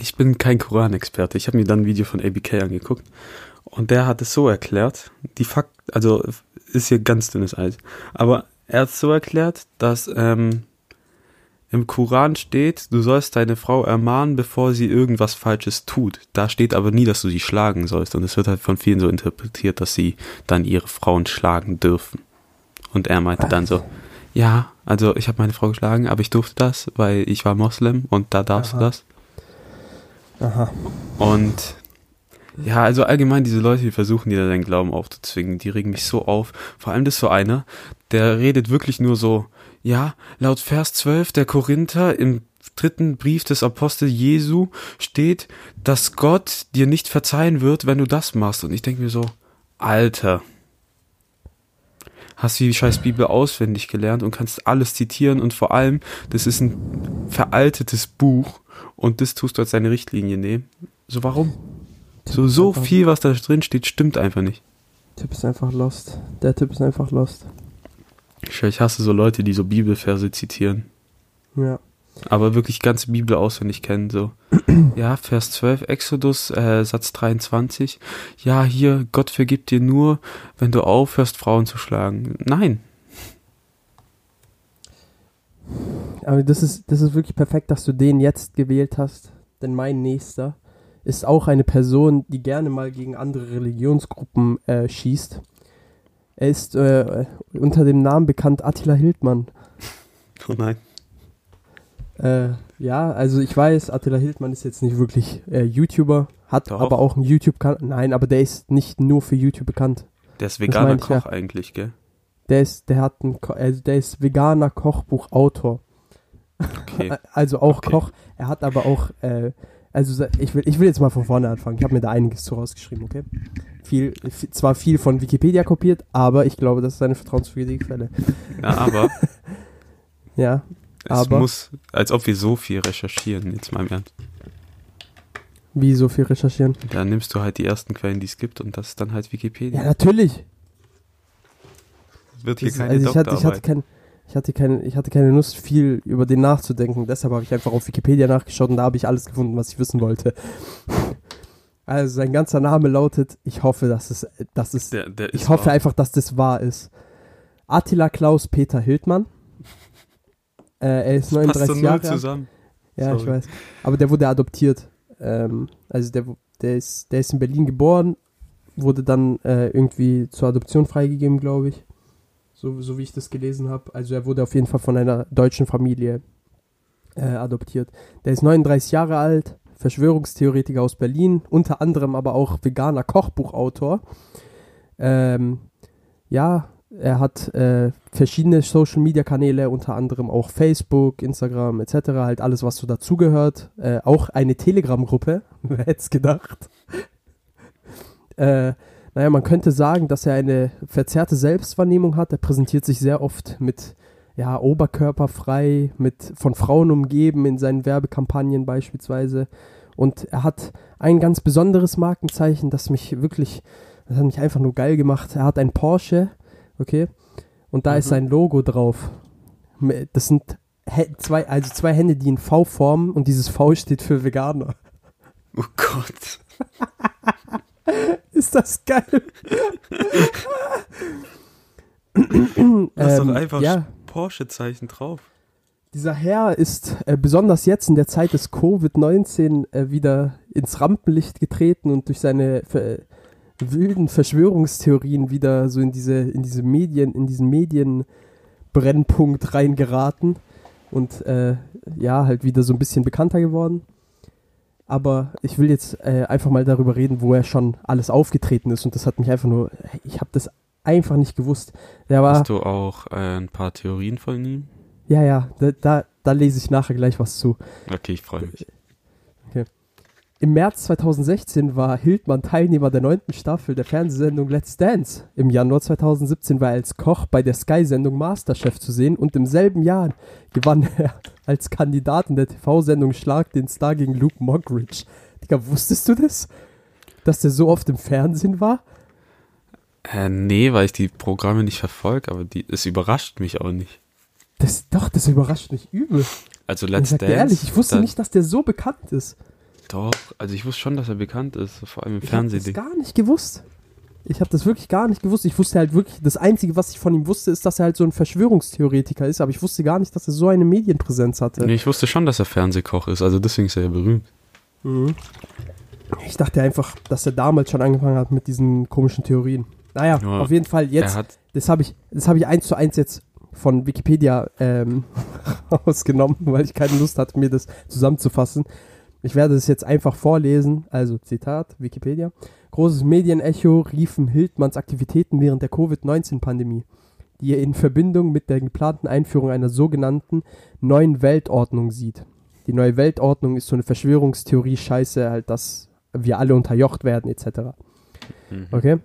D: Ich bin kein Koranexperte. Ich habe mir dann ein Video von ABK angeguckt und der hat es so erklärt. Die Fakt, also ist hier ganz dünnes Eis. Aber er hat es so erklärt, dass ähm, im Koran steht, du sollst deine Frau ermahnen, bevor sie irgendwas Falsches tut. Da steht aber nie, dass du sie schlagen sollst. Und es wird halt von vielen so interpretiert, dass sie dann ihre Frauen schlagen dürfen. Und er meinte dann so, ja, also ich habe meine Frau geschlagen, aber ich durfte das, weil ich war Moslem und da darfst
C: Aha.
D: du das.
C: Aha.
D: Und ja, also allgemein diese Leute, die versuchen, dir deinen Glauben aufzuzwingen, die regen mich so auf. Vor allem das so einer, der redet wirklich nur so, ja, laut Vers 12 der Korinther im dritten Brief des Apostel Jesu steht, dass Gott dir nicht verzeihen wird, wenn du das machst. Und ich denke mir so, Alter, hast die scheiß Bibel auswendig gelernt und kannst alles zitieren und vor allem, das ist ein veraltetes Buch und das tust du als deine Richtlinie nehmen. So warum? So, so viel, was da drin steht, stimmt einfach nicht.
C: Typ ist einfach lost. Der Typ ist einfach lost.
D: Ich, ich hasse so Leute, die so Bibelverse zitieren.
C: Ja.
D: Aber wirklich ganze Bibel auswendig kennen, so. Ja, Vers 12, Exodus, äh, Satz 23. Ja, hier, Gott vergibt dir nur, wenn du aufhörst, Frauen zu schlagen. Nein.
C: Aber das ist, das ist wirklich perfekt, dass du den jetzt gewählt hast. Denn mein nächster ist auch eine Person, die gerne mal gegen andere Religionsgruppen äh, schießt. Er ist äh, unter dem Namen bekannt Attila Hildmann.
D: Oh nein.
C: Äh, ja, also ich weiß, Attila Hildmann ist jetzt nicht wirklich äh, YouTuber, hat
D: Doch.
C: aber auch einen YouTube-Kanal. Nein, aber der ist nicht nur für YouTube bekannt.
D: Der ist veganer
C: ich, ja.
D: Koch eigentlich, gell?
C: Der ist, der hat Ko- also der ist veganer Kochbuchautor.
D: Okay.
C: Also auch
D: Okay.
C: Koch. Er hat aber auch, äh, also ich will, ich will jetzt mal von vorne anfangen. Ich habe mir da einiges zu rausgeschrieben, okay? Viel, zwar viel von Wikipedia kopiert, aber ich glaube, das ist eine vertrauenswürdige Quelle.
D: Ja, aber
C: Ja,
D: es
C: Aber-
D: muss, als ob wir so viel recherchieren, jetzt mal im Ernst.
C: wie so viel recherchieren.
D: Da nimmst du halt die ersten Quellen, die es gibt und das ist dann halt
C: Ja,
D: Wikipedia.
C: natürlich.
D: Wird hier
C: Das,
D: keine
C: also ich hatte, ich hatte kein, ich hatte keine, ich hatte keine Lust, viel über den nachzudenken. Deshalb habe ich einfach auf Wikipedia nachgeschaut und da habe ich alles gefunden, was ich wissen wollte. Also sein ganzer Name lautet, ich hoffe, dass es, dass es
D: Der, der
C: Ich hoffe
D: wahr.
C: einfach, dass das wahr ist. Attila Klaus Peter Hildmann. Äh, er ist
D: Das passt so
C: 39
D: null
C: Jahre alt.
D: zusammen.
C: Ja, ich
D: Sorry.
C: weiß. Aber der wurde adoptiert. Ähm, also der, der, ist, der ist in Berlin geboren, wurde dann äh, irgendwie zur Adoption freigegeben, glaube ich. So, so wie ich das gelesen habe. Also er wurde auf jeden Fall von einer deutschen Familie äh, adoptiert. Der ist 39 Jahre alt, Verschwörungstheoretiker aus Berlin, unter anderem aber auch veganer Kochbuchautor. Ähm, ja, er hat äh, verschiedene Social-Media-Kanäle, unter anderem auch Facebook, Instagram etc., halt alles, was so dazugehört. Äh, auch eine Telegram-Gruppe, wer hätte es gedacht. äh, naja, man könnte sagen, dass er eine verzerrte Selbstwahrnehmung hat. Er präsentiert sich sehr oft mit ja, oberkörperfrei, mit von Frauen umgeben in seinen Werbekampagnen beispielsweise. Und er hat ein ganz besonderes Markenzeichen, das mich wirklich, das hat mich einfach nur geil gemacht. Er hat ein Porsche, okay, und da
D: Mhm.
C: ist sein Logo drauf. Das sind zwei, also zwei Hände, die in V formen und dieses V steht für Veganer.
D: Oh Gott.
C: Ist das geil?
D: Da ist doch
C: Ähm,
D: einfach
C: ja.
D: Porsche-Zeichen drauf.
C: Dieser Herr ist äh, besonders jetzt in der Zeit des Covid-19 äh, wieder ins Rampenlicht getreten und durch seine ver wilden Verschwörungstheorien wieder so in diese, in diese Medien, in diesen Medienbrennpunkt reingeraten und äh, ja, halt wieder so ein bisschen bekannter geworden. Aber ich will jetzt äh, einfach mal darüber reden, wo er schon alles aufgetreten ist und das hat mich einfach nur, ich habe das einfach nicht gewusst. Der war,
D: Hast du auch äh, ein paar Theorien von ihm?
C: ja, ja, da, da, da lese ich nachher gleich was zu.
D: Okay, ich freue mich.
C: Im März 2016 war Hildmann Teilnehmer der neunten Staffel der Fernsehsendung Let's Dance. Im Januar 2017 war er als Koch bei der Sky-Sendung Masterchef zu sehen und im selben Jahr gewann er als Kandidat in der TV-Sendung Schlag den Star gegen Luke Mockridge. Digga, wusstest du das? Dass der so oft im Fernsehen war?
D: Äh, nee, weil ich die Programme nicht verfolge, aber die, es überrascht mich auch nicht.
C: Das, doch, das überrascht mich übel.
D: Also
C: ich
D: Let's
C: dir
D: Dance.
C: ehrlich, ich wusste nicht, dass der so bekannt ist.
D: Doch, also ich wusste schon, dass er bekannt ist, vor allem im
C: Ich habe das
D: Fernsehen.
C: gar nicht gewusst. Ich habe das wirklich gar nicht gewusst. Ich wusste halt wirklich, das Einzige, was ich von ihm wusste, ist, dass er halt so ein Verschwörungstheoretiker ist, aber ich wusste gar nicht, dass er so eine Medienpräsenz hatte.
D: Nee, ich wusste schon, dass er Fernsehkoch ist, also deswegen ist er ja berühmt.
C: Mhm. Ich dachte einfach, dass er damals schon angefangen hat mit diesen komischen Theorien. Naja,
D: Ja,
C: auf jeden Fall jetzt, das habe ich, das habe ich eins zu eins jetzt von Wikipedia ähm, rausgenommen, weil ich keine Lust hatte, mir das zusammenzufassen. Ich werde es jetzt einfach vorlesen. Also Zitat, Wikipedia. Großes Medienecho riefen Hildmanns Aktivitäten während der Covid-19-Pandemie, die er in Verbindung mit der geplanten Einführung einer sogenannten neuen Weltordnung sieht. Die neue Weltordnung ist so eine Verschwörungstheorie-Scheiße, halt, dass wir alle unterjocht werden, etc.
D: mhm.
C: Okay.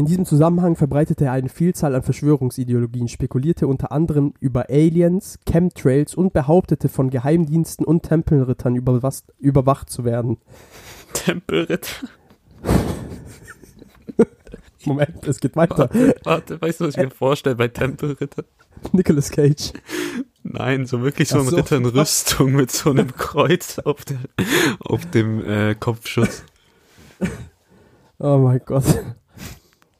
C: In diesem Zusammenhang verbreitete er eine Vielzahl an Verschwörungsideologien, spekulierte unter anderem über Aliens, Chemtrails und behauptete von Geheimdiensten und Tempelrittern überwacht zu werden.
D: Tempelritter.
C: Moment, es geht weiter.
D: Warte, weißt du, was ich mir vorstelle bei Tempelritter?
C: Nicolas Cage.
D: Nein, so wirklich so ein
C: so.
D: Ritter in Rüstung mit so einem Kreuz auf, der, auf dem äh, Kopfschutz.
C: Oh mein Gott.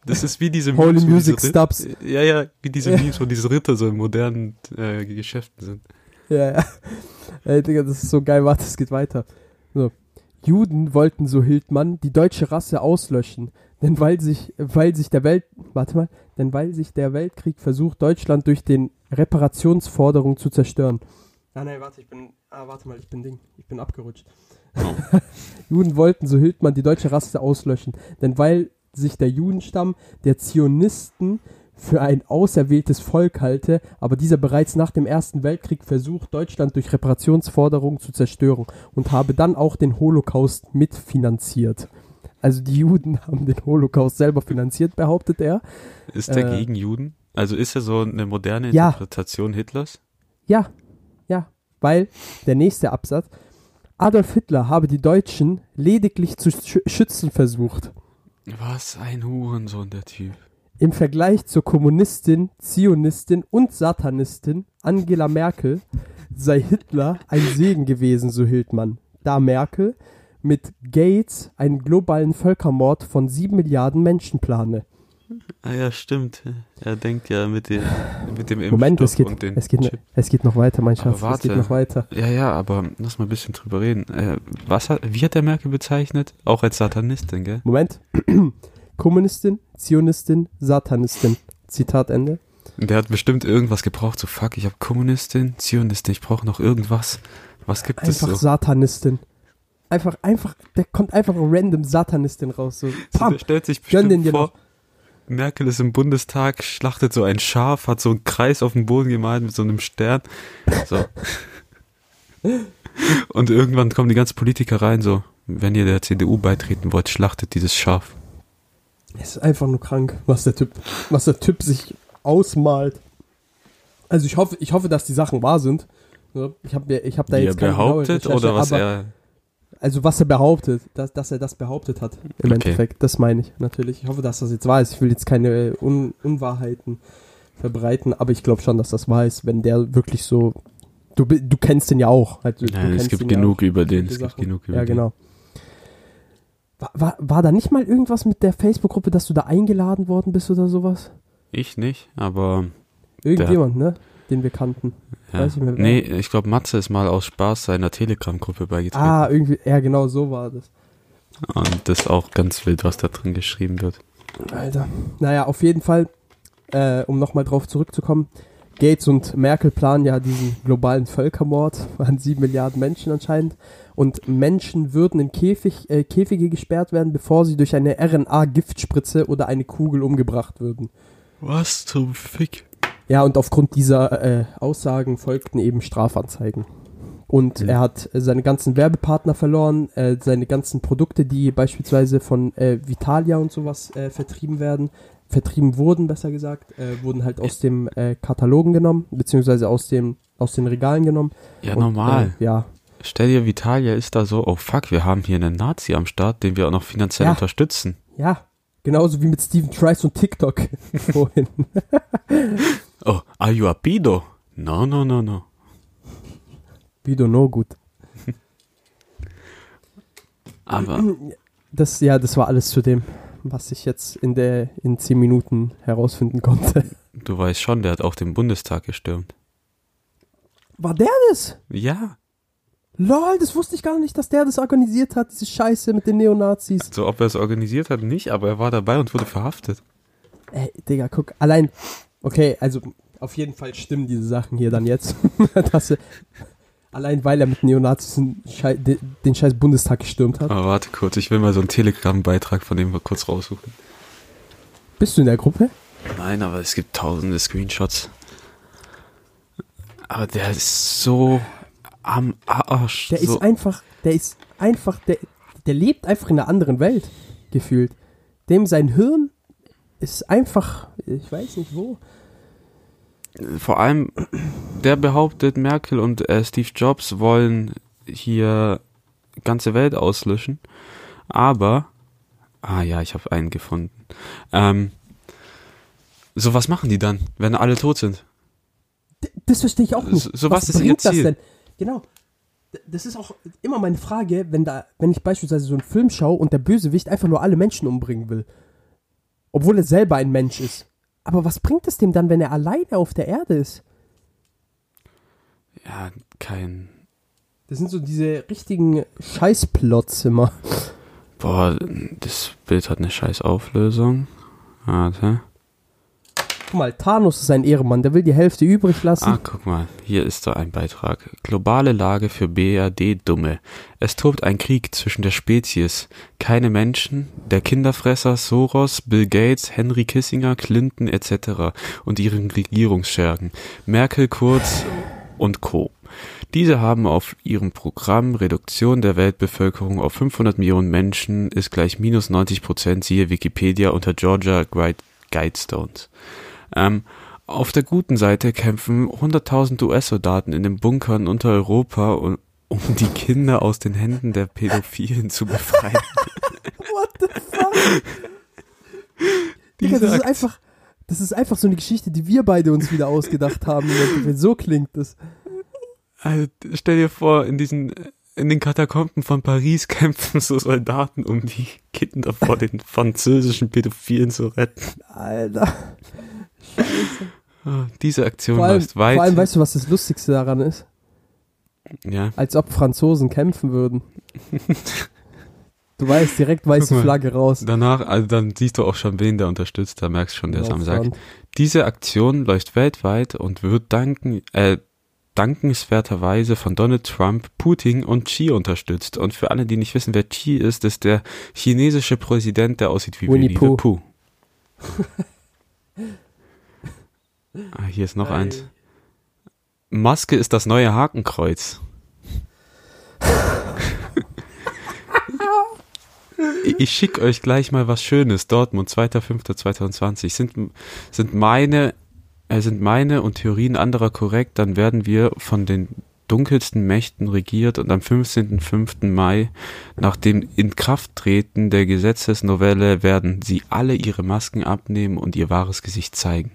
D: Das ist wie diese
C: Holy
D: Memes, wo
C: Music
D: diese
C: Stubs.
D: Ja, ja, wie diese
C: Ja.
D: Memes, wo diese Ritter so in modernen äh, Geschäften sind.
C: Ja, ja. Ey, Digga, das ist so geil. Warte, es geht weiter. So. Juden wollten, so Hildmann, die deutsche Rasse auslöschen. Denn weil sich, weil sich der Welt, warte mal, denn weil sich der Weltkrieg versucht, Deutschland durch den Reparationsforderung zu zerstören. Ah, nein, warte, ich bin, ah, warte mal, ich bin Ding, ich bin abgerutscht. Juden wollten, so Hildmann, die deutsche Rasse auslöschen. Denn weil sich der Judenstamm der Zionisten für ein auserwähltes Volk halte, aber dieser bereits nach dem Ersten Weltkrieg versucht, Deutschland durch Reparationsforderungen zu zerstören und habe dann auch den Holocaust mitfinanziert. Also die Juden haben den Holocaust selber finanziert, behauptet er.
D: Ist er
C: Äh,
D: gegen Juden? Also ist er so eine moderne
C: Ja.
D: Interpretation Hitlers?
C: Ja, ja, weil der nächste Absatz, Adolf Hitler habe die Deutschen lediglich zu schü- schützen versucht.
D: Was ein Hurensohn, der Typ.
C: Im Vergleich zur Kommunistin, Zionistin und Satanistin Angela Merkel sei Hitler ein Segen gewesen, so hielt man. Da Merkel mit Gates einen globalen Völkermord von sieben Milliarden Menschen plane.
D: Ah ja, stimmt. Er denkt ja mit dem, mit dem
C: Moment, es
D: Impfstoff
C: geht,
D: und den
C: es, geht,
D: Chip.
C: es geht noch weiter, mein Schatz. Es geht noch weiter.
D: Ja, ja, aber lass mal ein bisschen drüber reden. Äh, was hat, wie hat der Merkel bezeichnet? Auch als Satanistin, gell?
C: Moment. Kommunistin, Zionistin, Satanistin. Zitat Ende.
D: Der hat bestimmt irgendwas gebraucht. So, fuck, ich habe Kommunistin, Zionistin, ich brauche noch irgendwas. Was gibt es
C: Einfach
D: so?
C: Satanistin. Einfach, einfach, der kommt einfach random Satanistin raus. So, pam.
D: der stellt sich
C: Gönn den
D: bestimmt
C: dir
D: vor,
C: noch.
D: Merkel ist im Bundestag, schlachtet so ein Schaf, hat so einen Kreis auf dem Boden gemalt mit so einem Stern. So. Und irgendwann kommen die ganzen Politiker rein, so, wenn ihr der CDU beitreten wollt, schlachtet dieses Schaf.
C: Es ist einfach nur krank, was der Typ, was der Typ sich ausmalt. Also ich hoffe, ich hoffe, dass die Sachen wahr sind. Ich habe ich hab da
D: Wie er
C: jetzt keine genaue
D: behauptet oder was er.
C: Also was er behauptet, dass, dass er das behauptet hat im
D: Okay.
C: Endeffekt. Das meine ich natürlich. Ich hoffe, dass das jetzt wahr ist. Ich will jetzt keine Un Unwahrheiten verbreiten, aber ich glaube schon, dass das wahr ist, wenn der wirklich so. Du, du kennst den ja auch. Du
D: Nein, es gibt
C: ja
D: genug
C: auch.
D: über den. Es gibt genug über
C: Ja,
D: den.
C: genau. War, war, war da nicht mal irgendwas mit der Facebook-Gruppe, dass du da eingeladen worden bist oder sowas?
D: Ich nicht, aber.
C: Irgendjemand, ne? Den wir kannten.
D: Ja.
C: Weiß ich mehr,
D: nee, ich glaube, Matze ist mal aus Spaß seiner Telegram-Gruppe beigetreten.
C: Ah, irgendwie, ja, genau so war das.
D: Und das ist auch ganz wild, was da drin geschrieben wird.
C: Alter. Naja, auf jeden Fall, äh, um nochmal drauf zurückzukommen, Gates und Merkel planen ja diesen globalen Völkermord an sieben Milliarden Menschen anscheinend. Und Menschen würden in Käfig, äh, Käfige gesperrt werden, bevor sie durch eine RNA-Giftspritze oder eine Kugel umgebracht würden.
D: Was zum Fick?
C: Ja, und aufgrund dieser äh, Aussagen folgten eben Strafanzeigen. Und
D: Mhm.
C: er hat äh, seine ganzen Werbepartner verloren, äh, seine ganzen Produkte, die beispielsweise von äh, Vitalia und sowas äh, vertrieben werden, vertrieben wurden, besser gesagt, äh, wurden halt aus dem äh, Katalogen genommen, beziehungsweise aus, dem, aus den Regalen genommen.
D: Ja,
C: Und,
D: normal.
C: Ja,
D: Stell dir, Vitalia ist da so, oh fuck, wir haben hier einen Nazi am Start, den wir auch noch finanziell
C: Ja.
D: unterstützen.
C: ja. Genauso wie mit Steven Trice und TikTok vorhin.
D: Oh, are you a pedo? No, no, no, no.
C: Video no gut.
D: Aber,
C: Das, ja, das war alles zu dem, was ich jetzt in der in zehn Minuten herausfinden konnte.
D: du weißt schon, der hat auch den Bundestag gestürmt.
C: War der das?
D: Ja.
C: Lol, das wusste ich gar nicht, dass der das organisiert hat, diese Scheiße mit den Neonazis.
D: So, ob er es organisiert hat, nicht, aber er war dabei und wurde verhaftet.
C: Ey, Digga, guck, allein, okay, also auf jeden Fall stimmen diese Sachen hier dann jetzt. dass er, allein weil er mit Neonazis den, Schei den, den scheiß Bundestag gestürmt hat.
D: Aber warte kurz, ich will mal so einen Telegram-Beitrag von dem mal kurz raussuchen.
C: Bist du in der Gruppe?
D: Nein, aber es gibt tausende Screenshots. Aber der ist so am Arsch.
C: Der
D: so,
C: ist einfach, der ist einfach, der, der lebt einfach in einer anderen Welt, gefühlt. Dem sein Hirn ist einfach, ich weiß nicht wo.
D: vor allem, der behauptet, Merkel und äh, Steve Jobs wollen hier ganze Welt auslöschen. Aber, ah ja, ich habe einen gefunden. Ähm, so was machen die dann, wenn alle tot sind?
C: D- Das verstehe ich auch nicht.
D: So- so was ist ihr
C: bringt das
D: Ziel?
C: denn? Genau. Das ist auch immer meine Frage, wenn da, wenn ich beispielsweise so einen Film schaue und der Bösewicht einfach nur alle Menschen umbringen will. Obwohl er selber ein Mensch ist. Aber was bringt es dem dann, wenn er alleine auf der Erde ist?
D: Ja, kein.
C: Das sind so diese richtigen Scheißplots immer.
D: Boah, das Bild hat eine scheiß Auflösung. Warte.
C: Guck mal, Thanos ist ein Ehrenmann, der will die Hälfte übrig lassen.
D: Ah, guck mal, hier ist da ein Beitrag. Globale Lage für BRD-Dumme. Es tobt ein Krieg zwischen der Spezies. Keine Menschen, der Kinderfresser Soros, Bill Gates, Henry Kissinger, Clinton etc. und ihren Regierungsschergen. Merkel, Kurz und Co. Diese haben auf ihrem Programm Reduktion der Weltbevölkerung auf 500 Millionen Menschen ist gleich minus 90 Prozent, siehe Wikipedia unter Georgia Guide- Guidestones. Ähm, auf der guten Seite kämpfen 100.000 US-Soldaten in den Bunkern unter Europa, um, um die Kinder aus den Händen der Pädophilen zu befreien.
C: What the fuck? Digga, das ist einfach, das ist einfach so eine Geschichte, die wir beide uns wieder ausgedacht haben. So klingt das.
D: Also, stell dir vor, in diesen in den Katakomben von Paris kämpfen so Soldaten, um die Kinder vor den französischen Pädophilen zu retten.
C: Alter.
D: Ah, Diese Aktion
C: Vor allem,
D: läuft weit.
C: vor allem, weißt du, was das Lustigste daran ist?
D: ja.
C: Als ob Franzosen kämpfen würden. Du weißt, direkt weiße
D: mal.
C: Flagge raus.
D: Danach, also dann siehst du auch schon, wen der unterstützt. Da merkst du schon, der ist am Sack.
C: Front.
D: Diese Aktion läuft weltweit und wird danken, äh, dankenswerterweise von Donald Trump, Putin und Xi unterstützt. Und für alle, die nicht wissen, wer Xi ist, ist der chinesische Präsident, der aussieht wie
C: Winnie
D: Winnie
C: Pooh.
D: ah, hier ist noch eins. Maske ist das neue Hakenkreuz. Ich- Ich schicke euch gleich mal was Schönes. Dortmund, 2.5.2020. Sind, sind meine, äh, sind meine und Theorien anderer korrekt, dann werden wir von den dunkelsten Mächten regiert und am 15.05. Mai, nach dem Inkrafttreten der Gesetzesnovelle, werden sie alle ihre Masken abnehmen und ihr wahres Gesicht zeigen.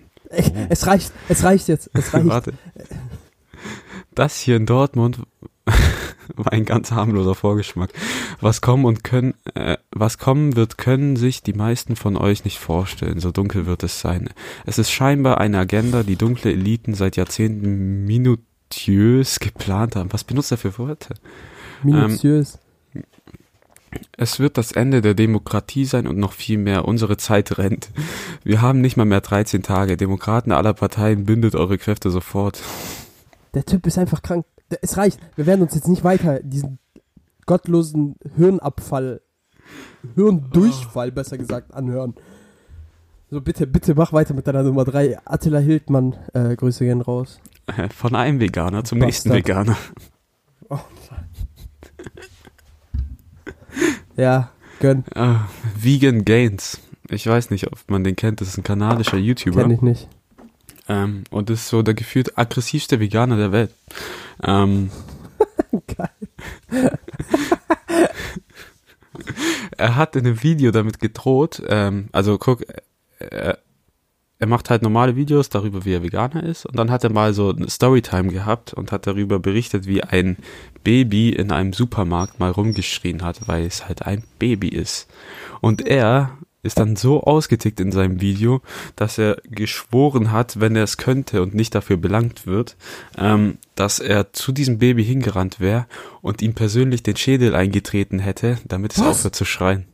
C: Es reicht, es reicht jetzt, es reicht.
D: Warte. Das hier in Dortmund war ein ganz harmloser Vorgeschmack. Was kommen und können, äh, was kommen wird, können sich die meisten von euch nicht vorstellen. So dunkel wird es sein. Es ist scheinbar eine Agenda, die dunkle Eliten seit Jahrzehnten minutiös geplant haben. Was benutzt er für Worte?
C: Minutiös.
D: Es wird das Ende der Demokratie sein und noch viel mehr. Unsere Zeit rennt. Wir haben nicht mal mehr 13 Tage. Demokraten aller Parteien, bündet eure Kräfte sofort.
C: Der Typ ist einfach krank. Es reicht. Wir werden uns jetzt nicht weiter diesen gottlosen Hirnabfall, Hirndurchfall besser gesagt, anhören. So, bitte, bitte mach weiter mit deiner Nummer 3. Attila Hildmann, äh, Grüße gehen raus.
D: Äh, Von einem Veganer zum nächsten
C: Bastard.
D: Veganer.
C: Ja, gönn.
D: Ah, Vegan Gains. Ich weiß nicht, ob man den kennt. Das ist ein kanadischer YouTuber.
C: Kenn ich nicht.
D: Ähm, und ist so der gefühlt aggressivste Veganer der Welt. Ähm,
C: Geil.
D: er hat in einem Video damit gedroht, ähm, also guck, er, er macht halt normale Videos darüber, wie er Veganer ist. Und dann hat er mal so eine Storytime gehabt und hat darüber berichtet, wie ein Baby in einem Supermarkt mal rumgeschrien hat, weil es halt ein Baby ist. Und er ist dann so ausgetickt in seinem Video, dass er geschworen hat, wenn er es könnte und nicht dafür belangt wird, ähm, dass er zu diesem Baby hingerannt wäre und ihm persönlich den Schädel eingetreten hätte, damit es
C: Was?
D: aufhört zu schreien.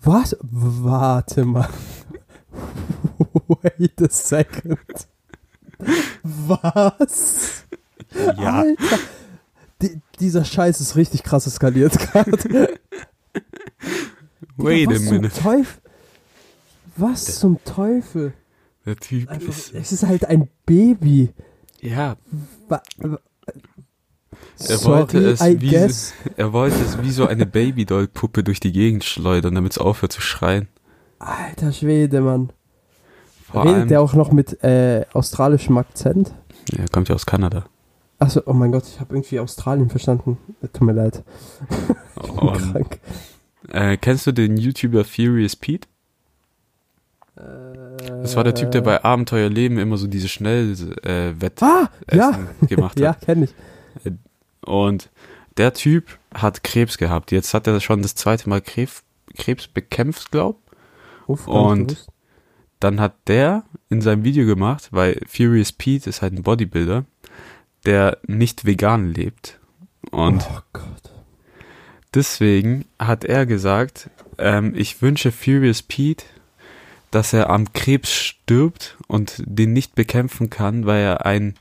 C: Was? Warte mal. Wait a second. Was? Alter. Die, dieser Scheiß ist richtig krass eskaliert gerade.
D: Wait a
C: was
D: minute.
C: Zum Teufel? Was zum Teufel?
D: Der Typ
C: Einfach,
D: ist.
C: es ist halt ein Baby.
D: Ja,
C: wa-
D: Er
C: Sorry,
D: wollte es
C: I
D: wie-
C: guess.
D: er wollte es wie so eine Babydoll-Puppe durch die Gegend schleudern, damit es aufhört zu schreien.
C: Alter Schwede, Mann.
D: Vor
C: Redet der auch noch mit äh, australischem Akzent?
D: ja, er kommt ja aus Kanada.
C: Achso, oh mein Gott, ich habe irgendwie Australien verstanden. Tut mir leid. Ich bin
D: Und,
C: krank.
D: äh, kennst du den YouTuber Furious Pete? Das war der Typ, der bei Abenteuerleben immer so diese Schnellwetten äh,
C: Ah, ja,
D: gemacht
C: ja,
D: hat.
C: kenne ich.
D: Und der Typ hat Krebs gehabt. Jetzt hat er schon das zweite Mal Krebs, Krebs bekämpft, glaub.
C: Uff,
D: Und-. Dann hat der in seinem Video gemacht, weil Furious Pete ist halt ein Bodybuilder, der nicht vegan lebt. Und
C: oh
D: deswegen hat er gesagt, ähm, ich wünsche Furious Pete, dass er am Krebs stirbt und den nicht bekämpfen kann, weil er ein,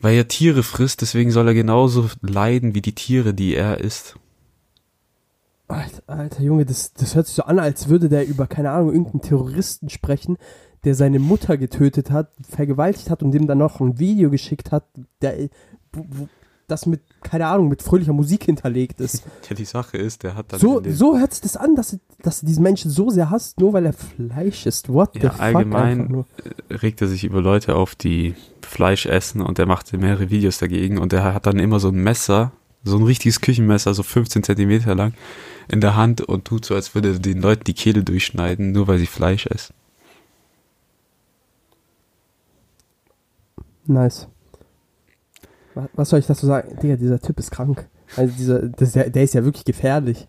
D: weil er Tiere frisst, deswegen soll er genauso leiden wie die Tiere, die er isst.
C: Alter, Alter Junge, das, das hört sich so an, als würde der über, keine Ahnung, irgendeinen Terroristen sprechen, der seine Mutter getötet hat, vergewaltigt hat und dem dann noch ein Video geschickt hat, der, das mit, keine Ahnung, mit fröhlicher Musik hinterlegt ist.
D: Ja, die Sache ist, der hat dann
C: So, so hört sich das an, dass, dass du diesen Menschen so sehr hasst, nur weil er Fleisch isst. What the
D: Ja,
C: fuck?
D: allgemein
C: nur.
D: regt er sich über Leute auf, die Fleisch essen und er macht mehrere Videos dagegen und er hat dann immer so ein Messer, so ein richtiges Küchenmesser, so 15 Zentimeter lang in der Hand und tut so, als würde er den Leuten die Kehle durchschneiden, nur weil sie Fleisch essen.
C: Nice. Wa- Was soll ich dazu sagen? Digga, dieser Typ ist krank. Also dieser, das ja, der ist ja wirklich gefährlich,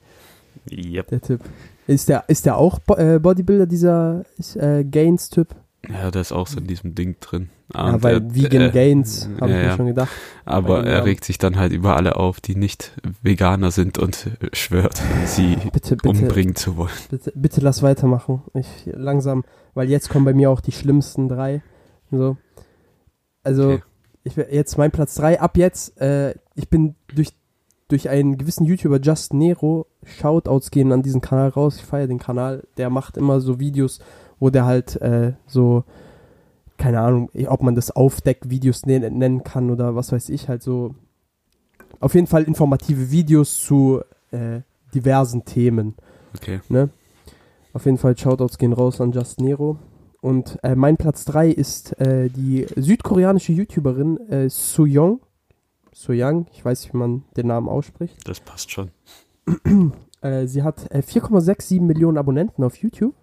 D: Yep.
C: der Typ. Ist der, ist der auch äh, Bodybuilder, dieser äh, Gains-Typ?
D: Ja, der ist auch so in diesem Ding drin.
C: Ja,
D: Und
C: weil
D: er-
C: Vegan
D: äh,
C: Gains, habe
D: ja,
C: ich mir
D: ja.
C: schon gedacht.
D: Aber er regt sich dann halt über alle auf, die nicht Veganer sind und schwört, sie
C: Bitte, bitte,
D: umbringen zu wollen.
C: bitte, bitte lass weitermachen. Ich langsam, weil jetzt kommen bei mir auch die schlimmsten drei. So. Also,
D: Okay.
C: ich jetzt mein Platz drei. Ab jetzt, äh, ich bin durch, durch einen gewissen YouTuber, Just Nero, Shoutouts gehen an diesen Kanal raus. Ich feiere den Kanal. Der macht immer so Videos, wo der halt äh, so, keine Ahnung, ob man das Aufdeck-Videos nennen, kann oder was weiß ich, halt so. Auf jeden Fall informative Videos zu äh, diversen Themen.
D: Okay.
C: Ne? Auf jeden Fall Shoutouts gehen raus an Just Nero. Und äh, mein Platz 3 ist äh, die südkoreanische YouTuberin äh, Soo-Young. Soo-Young, ich weiß nicht, wie man den Namen ausspricht.
D: Das passt schon.
C: Äh, sie hat äh, 4,67 Millionen Abonnenten auf YouTube.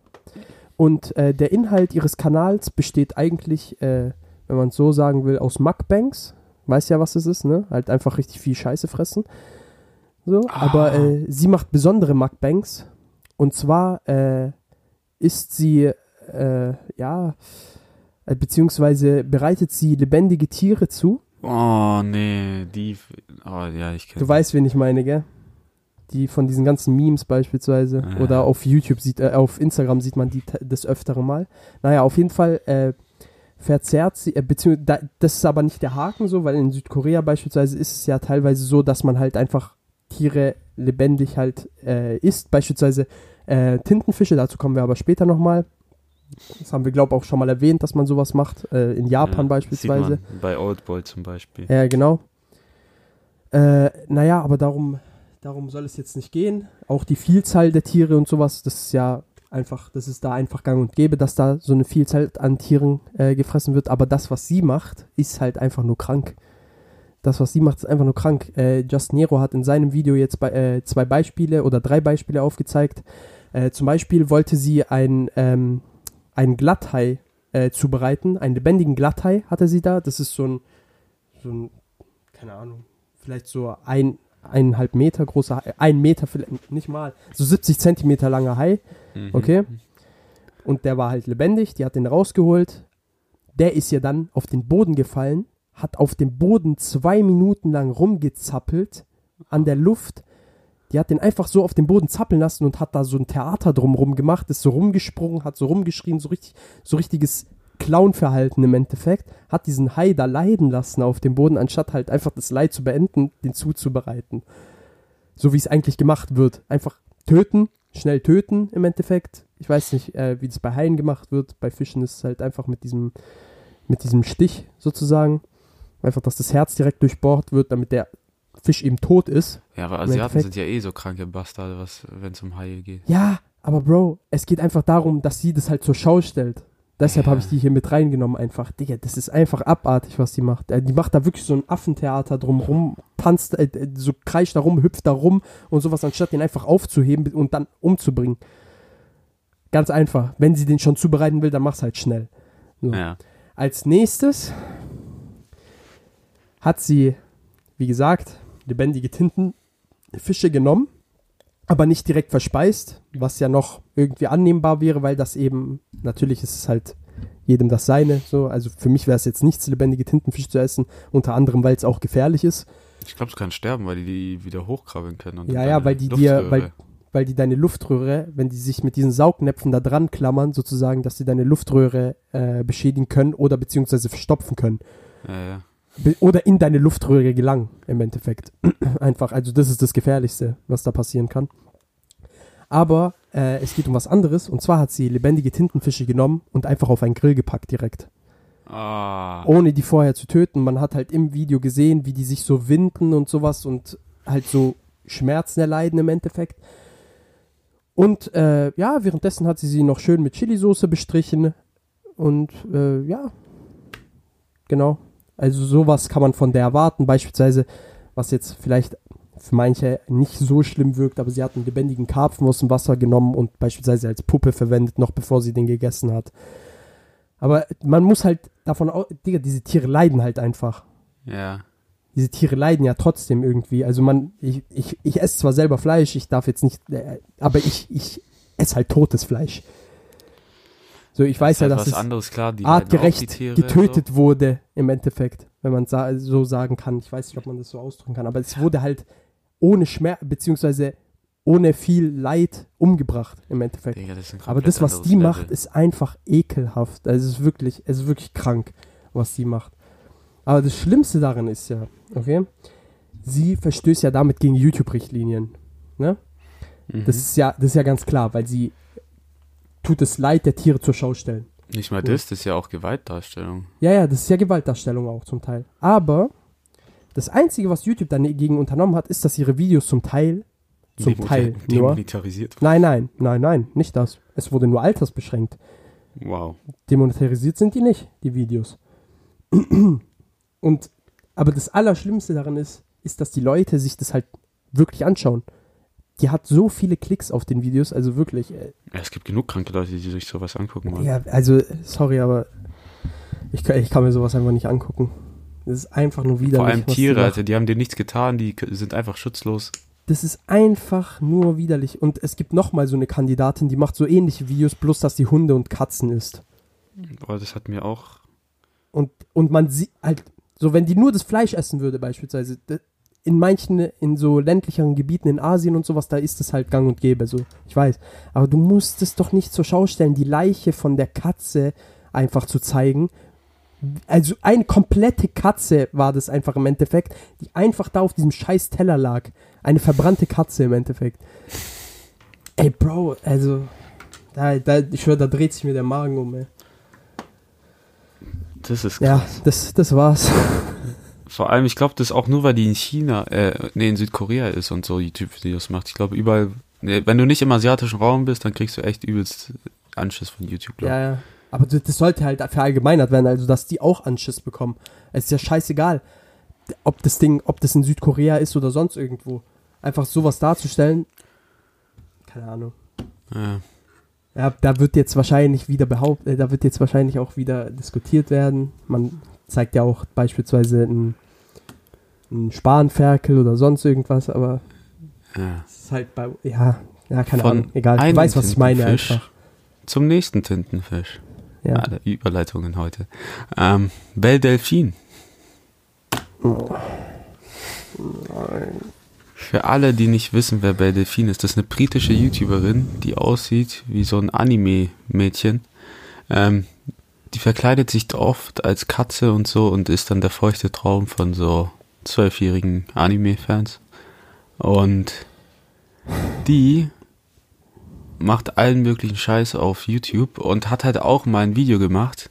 C: Und äh, der Inhalt ihres Kanals besteht eigentlich, äh, wenn man es so sagen will, aus Mukbangs. Weiß ja, was das ist, ne? Halt einfach richtig viel Scheiße fressen. So,
D: Ah.
C: aber äh, sie macht besondere Mukbangs. Und zwar äh, ist sie, äh, ja, äh, beziehungsweise bereitet sie lebendige Tiere zu.
D: Oh, nee, die. Oh, ja, ich kenne.
C: Du weißt, wen ich meine, gell? Die von diesen ganzen Memes beispielsweise.
D: Ja.
C: Oder auf YouTube sieht, äh, auf Instagram sieht man die des Öfteren mal. Naja, auf jeden Fall äh, verzerrt sie, äh, beziehungsweise, da, das ist aber nicht der Haken so, weil in Südkorea beispielsweise ist es ja teilweise so, dass man halt einfach Tiere lebendig halt äh, isst. Beispielsweise äh, Tintenfische, dazu kommen wir aber später nochmal. Das haben wir, glaube ich, auch schon mal erwähnt, dass man sowas macht. Äh, in Japan
D: Ja,
C: beispielsweise.
D: Bei Oldboy zum Beispiel.
C: Ja, genau. Äh, naja, aber darum, darum soll es jetzt nicht gehen. Auch die Vielzahl der Tiere und sowas, das ist ja einfach, das ist da einfach gang und gäbe, dass da so eine Vielzahl an Tieren äh, gefressen wird. Aber das, was sie macht, ist halt einfach nur krank. Das, was sie macht, ist einfach nur krank. Äh, Just Nero hat in seinem Video jetzt bei, äh, zwei Beispiele oder drei Beispiele aufgezeigt. Äh, zum Beispiel wollte sie ein, ähm, einen Glatthai äh, zubereiten, einen lebendigen Glatthai hatte sie da. Das ist so ein, so ein, keine Ahnung, vielleicht so ein, eineinhalb Meter großer, Hai- ein Meter, vielleicht nicht mal, so 70 Zentimeter langer Hai.
D: Mhm.
C: Okay. Und der war halt lebendig, die hat den rausgeholt. Der ist ja dann auf den Boden gefallen, hat auf dem Boden zwei Minuten lang rumgezappelt an der Luft. Die hat den einfach so auf dem Boden zappeln lassen und hat da so ein Theater drumrum gemacht, ist so rumgesprungen, hat so rumgeschrien, so richtig, so richtiges Clown-Verhalten im Endeffekt, hat diesen Hai da leiden lassen auf dem Boden, anstatt halt einfach das Leid zu beenden, den zuzubereiten. So wie es eigentlich gemacht wird. Einfach töten, schnell töten im Endeffekt. Ich weiß nicht, äh, wie das bei Haien gemacht wird. Bei Fischen ist es halt einfach mit diesem, mit diesem Stich sozusagen. Einfach, dass das Herz direkt durchbohrt wird, damit der Fisch eben tot ist.
D: Ja, aber Asiaten sind ja eh so kranke Bastarde, was, wenn es um Haie geht.
C: Ja, aber Bro, es geht einfach darum, dass sie das halt zur Schau stellt. Deshalb habe ich die hier mit reingenommen einfach. Digga, das ist einfach abartig, was die macht. Äh, Die macht da wirklich so ein Affentheater drumrum, tanzt, äh, so kreischt da rum, hüpft da rum und sowas, anstatt den einfach aufzuheben und dann umzubringen. Ganz einfach. Wenn sie den schon zubereiten will, dann mach's halt schnell. So.
D: Ja.
C: Als nächstes hat sie, wie gesagt, lebendige Tintenfische genommen, aber nicht direkt verspeist, was ja noch irgendwie annehmbar wäre, weil das eben, natürlich ist es halt jedem das seine. So. Also für mich wäre es jetzt nichts, lebendige Tintenfische zu essen, unter anderem, weil es auch gefährlich ist,
D: Ich glaube, es kann sterben, weil die die wieder hochkrabbeln können. Und
C: Ja, ja, weil die dir- weil- weil die deine Luftröhre, wenn die sich mit diesen Saugnäpfen da dran klammern, sozusagen, dass sie deine Luftröhre äh, beschädigen können oder beziehungsweise verstopfen können.
D: Ja, ja.
C: Be- oder in deine Luftröhre gelangen, im Endeffekt. Einfach, also das ist das Gefährlichste, was da passieren kann. Aber äh, es geht um was anderes. Und zwar hat sie lebendige Tintenfische genommen und einfach auf einen Grill gepackt direkt.
D: Ah,
C: Ohne die vorher zu töten. Man hat halt im Video gesehen, wie die sich so winden und sowas und halt so Schmerzen erleiden im Endeffekt. Und äh, ja, währenddessen hat sie sie noch schön mit Chilisauce bestrichen. Und äh, ja, genau. Also sowas kann man von der erwarten. Beispielsweise, was jetzt vielleicht für manche nicht so schlimm wirkt, aber sie hat einen lebendigen Karpfen aus dem Wasser genommen und beispielsweise als Puppe verwendet, noch bevor sie den gegessen hat. Aber man muss halt davon aus, Digga, diese Tiere leiden halt einfach.
D: ja.
C: diese Tiere leiden ja trotzdem irgendwie. Also man, ich, ich, ich esse zwar selber Fleisch, ich darf jetzt nicht, äh, aber ich, ich esse halt totes Fleisch. So, ich weiß ja,
D: halt
C: dass es
D: anderes, klar.
C: Artgerecht
D: Tiere,
C: getötet wurde im Endeffekt, wenn man so sagen kann. Ich weiß nicht, ob man das so ausdrücken kann, aber es wurde halt ohne Schmerz, beziehungsweise ohne viel Leid umgebracht im. Endeffekt.
D: Digga, das
C: Aber das, was die
D: Level.
C: macht, ist einfach ekelhaft. Also es ist wirklich, es ist wirklich krank, was sie macht. Aber das Schlimmste daran ist ja, okay, sie verstößt ja damit gegen YouTube-Richtlinien. Ne?
D: Mhm.
C: Das ist ja, das ist ja ganz klar, weil sie tut das Leid der Tiere zur Schau stellen.
D: Nicht mal das, das ist ja auch Gewaltdarstellung.
C: Ja, ja, das ist ja Gewaltdarstellung auch zum Teil. Aber das Einzige, was YouTube dagegen unternommen hat, ist, dass ihre Videos zum Teil, zum
D: Demoni-
C: Teil nur,
D: Demonetarisiert.
C: nein, nein, nein, nein, nicht das. Es wurde nur altersbeschränkt.
D: Wow.
C: demonetarisiert sind die nicht, die Videos. Und aber das Allerschlimmste daran ist, ist, dass die Leute sich das halt wirklich anschauen. Die hat so viele Klicks auf den Videos, also wirklich. Äh,
D: Ja, es gibt genug kranke Leute, die sich sowas angucken wollen.
C: ja, also sorry, aber ich, ich kann mir sowas einfach nicht angucken. Das ist einfach nur widerlich.
D: Vor allem Tiere. Alter, die haben dir nichts getan, die sind einfach schutzlos.
C: Das ist einfach nur widerlich. Und es gibt noch mal so eine Kandidatin, die macht so ähnliche Videos, bloß dass die Hunde und Katzen isst.
D: Boah, das hat mir auch.
C: Und, und man sieht halt, so wenn die nur das Fleisch essen würde beispielsweise, in manchen, in so ländlicheren Gebieten in Asien und sowas, da ist es halt gang und gäbe, so, ich weiß. Aber du musst es doch nicht zur Schau stellen, die Leiche von der Katze einfach zu zeigen. Also eine komplette Katze war das einfach im Endeffekt, die einfach da auf diesem scheiß Teller lag. Eine verbrannte Katze im Endeffekt. Ey, Bro, also, da, da, ich schwör, da dreht sich mir der Magen um, ey.
D: Das ist
C: Ja,
D: krass.
C: das, das war's.
D: Vor allem, ich glaube, das ist auch nur, weil die in China, äh, nee, in Südkorea ist und so YouTube-Videos macht. Ich glaube, überall, nee, wenn du nicht im asiatischen Raum bist, dann kriegst du echt übelst Anschiss von YouTube. glaub ich.
C: Ja, ja. Aber das sollte halt verallgemeinert werden, also dass die auch Anschiss bekommen. Es ist ja scheißegal, ob das Ding, ob das in Südkorea ist oder sonst irgendwo. Einfach sowas darzustellen, keine Ahnung.
D: Ja.
C: Ja, da wird jetzt wahrscheinlich wieder behauptet, äh, da wird jetzt wahrscheinlich auch wieder diskutiert werden. Man zeigt ja auch beispielsweise einen, einen Spanferkel oder sonst irgendwas, aber
D: ja.
C: es ist halt bei, ja, ja, keine
D: Von
C: Ahnung, egal. Du
D: einem
C: weißt, was ich meine
D: Tintenfisch
C: einfach.
D: Zum nächsten Tintenfisch.
C: Ja.
D: Alle Überleitungen heute. Ähm, Belle Delphine. Für alle, die nicht wissen, wer Belle Delphine ist, das ist eine britische YouTuberin, die aussieht wie so ein Anime-Mädchen. Ähm, die verkleidet sich oft als Katze und so und ist dann der feuchte Traum von so zwölfjährigen Anime-Fans. Und die macht allen möglichen Scheiß auf YouTube und hat halt auch mal ein Video gemacht,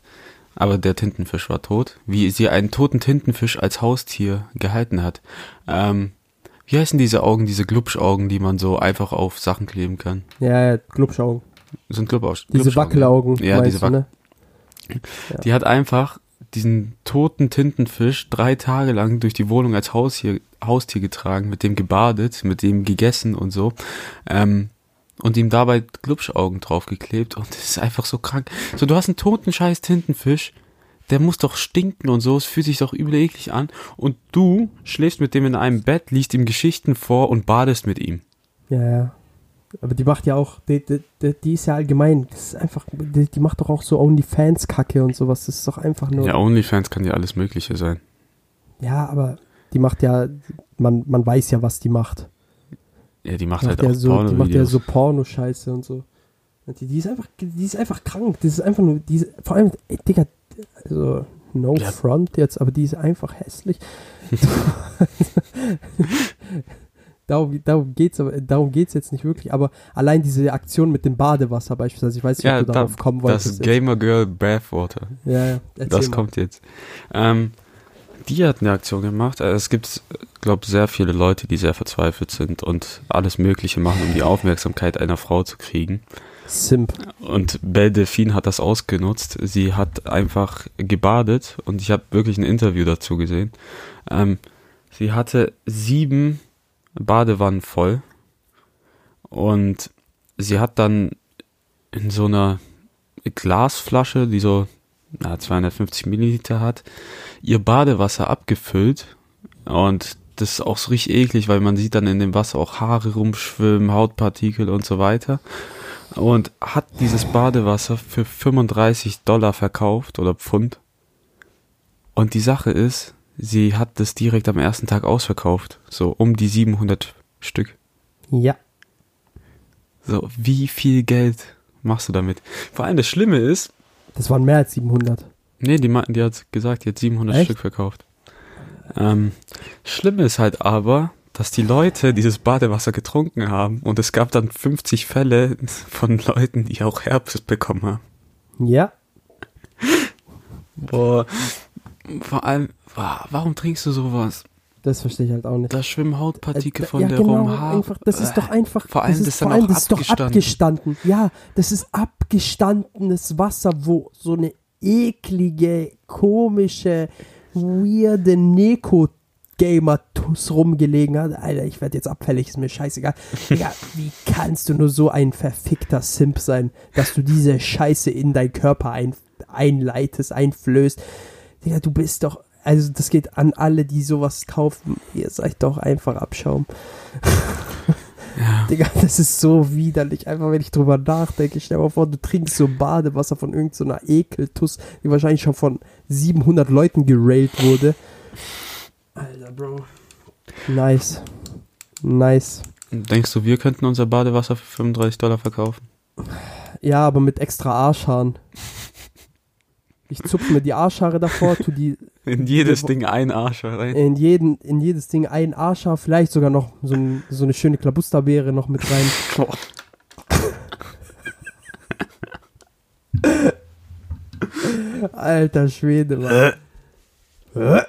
D: aber der Tintenfisch war tot, wie sie einen toten Tintenfisch als Haustier gehalten hat. Ähm, wie heißen diese Augen, diese Glubschaugen, die man so einfach auf Sachen kleben kann?
C: Ja, ja, Glubschaugen.
D: Sind Glubschaugen.
C: Diese Wackelaugen.
D: Ja, diese
C: du,
D: Wac
C: ne?
D: Die hat einfach diesen toten Tintenfisch drei Tage lang durch die Wohnung als Haustier, Haustier getragen, mit dem gebadet, mit dem gegessen und so. Ähm, und ihm dabei Glubschaugen draufgeklebt und das ist einfach so krank. So, du hast einen toten scheiß Tintenfisch, der muss doch stinken und so, es fühlt sich doch übel eklig an und du schläfst mit dem in einem Bett, liest ihm Geschichten vor und badest mit ihm.
C: Ja, ja. Aber die macht ja auch, die, die, die, die ist ja allgemein, das ist einfach, die, die macht doch auch so OnlyFans-Kacke und sowas. Das ist doch einfach nur.
D: Ja, OnlyFans kann ja alles Mögliche sein.
C: Ja, aber die macht ja, man, man weiß ja, was die macht.
D: Ja, die macht halt
C: macht ja
D: auch
C: so, die macht ja so Pornoscheiße und so. Die, die ist einfach, die ist einfach krank. Das ist einfach nur, die ist, vor allem, ey, Digga, also, no
D: Ja.
C: front jetzt, aber die ist einfach hässlich. darum, darum geht's aber, darum geht's jetzt nicht wirklich, aber allein diese Aktion mit dem Badewasser beispielsweise, ich weiß nicht,
D: Ja,
C: ob du
D: da-
C: darauf kommen wolltest.
D: Das. Gamer Girl Bathwater.
C: Ja, ja,
D: Das
C: mal.
D: kommt jetzt. Ähm, die hat eine Aktion gemacht. Also es gibt, glaube sehr viele Leute, die sehr verzweifelt sind und alles Mögliche machen, um die Aufmerksamkeit einer Frau zu kriegen.
C: Simp.
D: Und Belle Delphine hat das ausgenutzt. Sie hat einfach gebadet und ich habe wirklich ein Interview dazu gesehen. Ähm, sie hatte sieben Badewannen voll und sie hat dann in so einer Glasflasche, die so na, 250 Milliliter hat, ihr Badewasser abgefüllt Und das ist auch so richtig eklig, weil man sieht dann in dem Wasser auch Haare rumschwimmen, Hautpartikel und so weiter. Und hat dieses Badewasser für 35 Dollar verkauft oder Pfund. Und die Sache ist, sie hat das direkt am ersten Tag ausverkauft. So um die 700 Stück.
C: Ja.
D: So, wie viel Geld machst du damit? Vor allem das Schlimme ist,
C: Das waren mehr als 700.
D: nee, die, die hat gesagt, die hat 700
C: Echt?
D: Stück verkauft. Ähm, Schlimme ist halt aber, dass die Leute dieses Badewasser getrunken haben und es gab dann 50 Fälle von Leuten, die auch Herpes bekommen haben.
C: Ja.
D: Boah, vor allem, wa- warum trinkst du sowas?
C: Das verstehe ich halt auch nicht.
D: Da schwimmen Hautpartikel
C: Äh,
D: von
C: ja,
D: der
C: genau, einfach, das ist doch einfach.
D: Vor allem
C: das
D: das
C: ist,
D: dann
C: vor allem, das ist doch
D: abgestanden.
C: abgestanden. Ja, das ist abgestandenes Wasser, wo so eine eklige, komische, weirde Neko-Gamer-Tuss rumgelegen hat. Alter, ich werde jetzt abfällig, ist mir scheißegal. Digga, wie kannst du nur so ein verfickter Simp sein, dass du diese Scheiße in deinen Körper ein, einleitest, einflößt? Digga, du bist doch. Also, das geht an alle, die sowas kaufen. Ihr seid doch einfach Abschaum.
D: Ja.
C: Digga, das ist so widerlich. Einfach, wenn ich drüber nachdenke. Stell dir mal vor, du trinkst so Badewasser von irgendeiner Ekeltuss, die wahrscheinlich schon von 700 Leuten gerailt wurde. Alter, Bro. Nice. Nice.
D: Denkst du, wir könnten unser Badewasser für 35 Dollar verkaufen?
C: Ja, aber mit extra Arschhaaren. Ich zupfe mir die Arschhaare davor, tu die
D: In jedes
C: Wir-
D: Ding ein Arsch rein.
C: in, jeden, in jedes Ding ein Arschhaar, vielleicht sogar noch so, ein, so eine schöne Klabusterbeere noch mit rein.
D: Boah.
C: Alter Schwede, Mann.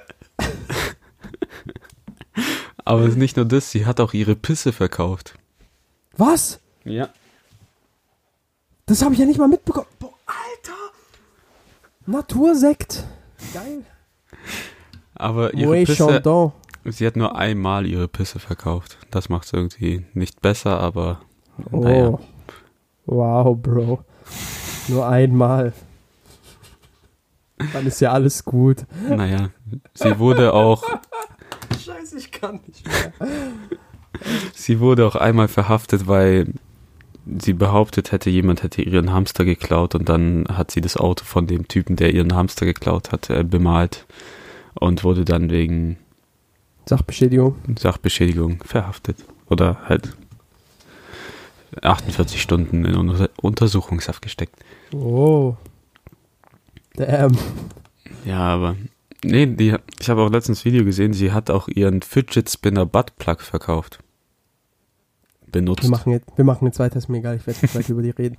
D: Aber es ist nicht nur das, sie hat auch ihre Pisse verkauft.
C: Was?
D: Ja.
C: Das habe ich ja nicht mal mitbekommen. Boah, Alter! Natursekt. Geil.
D: Aber ihre Pisse,
C: Chandon.
D: sie hat nur einmal ihre Pisse verkauft. Das macht es irgendwie nicht besser, aber
C: Oh.
D: naja.
C: Wow, Bro. Nur einmal. Dann ist ja alles gut.
D: Naja, sie wurde auch,
C: Scheiße, ich kann nicht mehr.
D: sie wurde auch einmal verhaftet, weil sie behauptet hätte, jemand hätte ihren Hamster geklaut und dann hat sie das Auto von dem Typen, der ihren Hamster geklaut hat, äh, bemalt und wurde dann wegen
C: Sachbeschädigung.
D: Sachbeschädigung verhaftet. Oder halt 48 Stunden in Unter Untersuchungshaft gesteckt.
C: Oh. Damn.
D: Ja, aber. Nee, die, ich habe auch letztens Video gesehen, sie hat auch ihren Fidget Spinner Butt Plug verkauft. Benutzt.
C: Wir machen jetzt, wir machen jetzt weiter, ist mir egal, ich werde nicht weiter über die reden.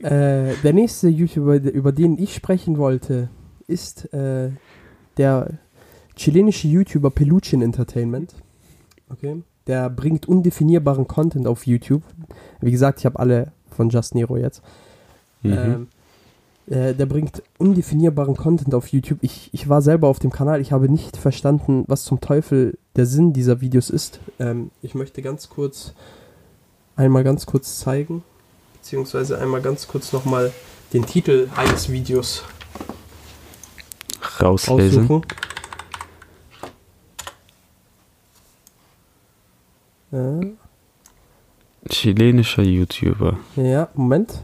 C: Äh, der nächste YouTuber, über den ich sprechen wollte, ist äh, der chilenische YouTuber Peluchin Entertainment. Okay. Der bringt undefinierbaren Content auf YouTube. Wie gesagt, ich habe alle von Just Nero jetzt.
D: Mhm.
C: Ähm, äh, der bringt undefinierbaren Content auf YouTube. Ich, ich war selber auf dem Kanal, ich habe nicht verstanden, was zum Teufel der Sinn dieser Videos ist. Ähm, ich möchte ganz kurz einmal ganz kurz zeigen, beziehungsweise einmal ganz kurz nochmal den Titel eines Videos
D: Rauslesen.
C: aussuchen. Äh,
D: Chilenischer YouTuber.
C: ja, Moment.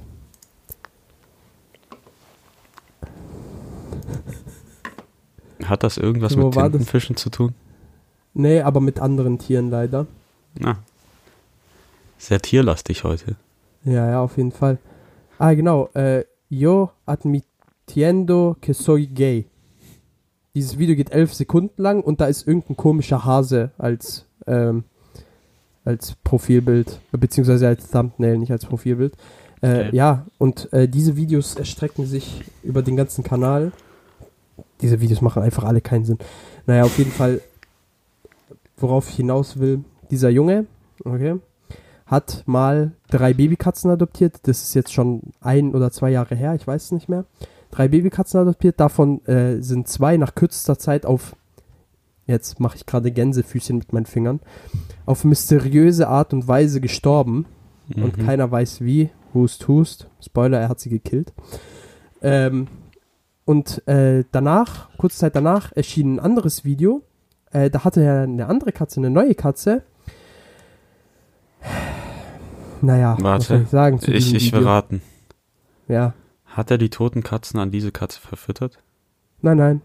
D: Hat das irgendwas
C: Wo
D: mit
C: war das?
D: Tintenfischen zu tun?
C: Nee, aber mit anderen Tieren leider.
D: Na. Sehr tierlastig heute.
C: Ja, ja, auf jeden Fall. Ah, genau. Äh, yo admitiendo que soy gay. Dieses Video geht elf Sekunden lang und da ist irgendein komischer Hase als, ähm, als Profilbild, beziehungsweise als Thumbnail, nicht als Profilbild. Äh,
D: Okay.
C: Ja, und äh, diese Videos erstrecken sich über den ganzen Kanal. Diese Videos machen einfach alle keinen Sinn. Naja, auf jeden Fall, worauf ich hinaus will, dieser Junge, okay, hat mal drei Babykatzen adoptiert. Das ist jetzt schon ein oder zwei Jahre her, ich weiß es nicht mehr. Drei Babykatzen adoptiert, davon äh, sind zwei nach kürzester Zeit auf, jetzt mache ich gerade Gänsefüßchen mit meinen Fingern, auf mysteriöse Art und Weise gestorben und
D: Mhm.
C: keiner weiß wie. Hust, hust. Spoiler, er hat sie gekillt. Ähm, und äh, danach, kurze Zeit danach, erschien ein anderes Video, äh, da hatte er eine andere Katze, eine neue Katze. Naja,
D: Warte,
C: ich sagen zu
D: ich, ich
C: Video?
D: verraten.
C: Ja,
D: Hat er die toten Katzen an diese Katze verfüttert?
C: nein, nein.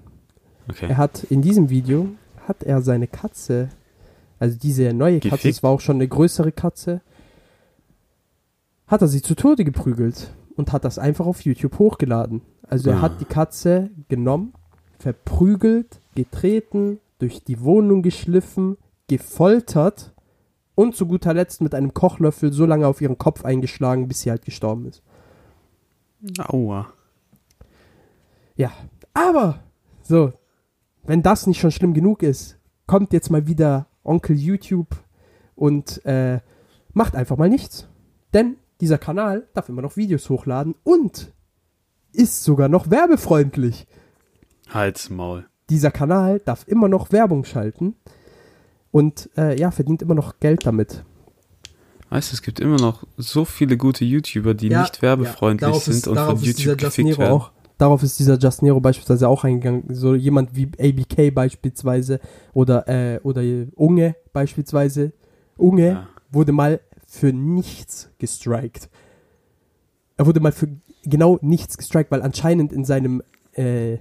D: Okay.
C: Er hat in diesem Video hat er seine Katze, also diese neue Katze,
D: Gefickt?
C: es war auch schon eine größere Katze, hat er sie zu Tode geprügelt und hat das einfach auf YouTube hochgeladen. Also er
D: Ah.
C: hat die Katze genommen, verprügelt, getreten, durch die Wohnung geschliffen, gefoltert und zu guter Letzt mit einem Kochlöffel so lange auf ihren Kopf eingeschlagen, bis sie halt gestorben ist.
D: Aua.
C: Ja, aber so, wenn das nicht schon schlimm genug ist, kommt jetzt mal wieder Onkel YouTube und äh, macht einfach mal nichts. Denn dieser Kanal darf immer noch Videos hochladen und ist sogar noch werbefreundlich.
D: Halt's Maul.
C: Dieser Kanal darf immer noch Werbung schalten und äh, ja, verdient immer noch Geld damit.
D: Weißt du, es gibt immer noch so viele gute YouTuber, die
C: Ja,
D: nicht werbefreundlich
C: darauf
D: sind
C: ist-
D: und von
C: dieser
D: YouTube gefickt werden.
C: auch. Darauf ist dieser Just Nero beispielsweise auch eingegangen. So jemand wie ABK beispielsweise oder, äh, oder Unge beispielsweise. Unge
D: Ja.
C: wurde mal für nichts gestrikt. Er wurde mal für genau nichts gestrikt, weil anscheinend in seinem, äh,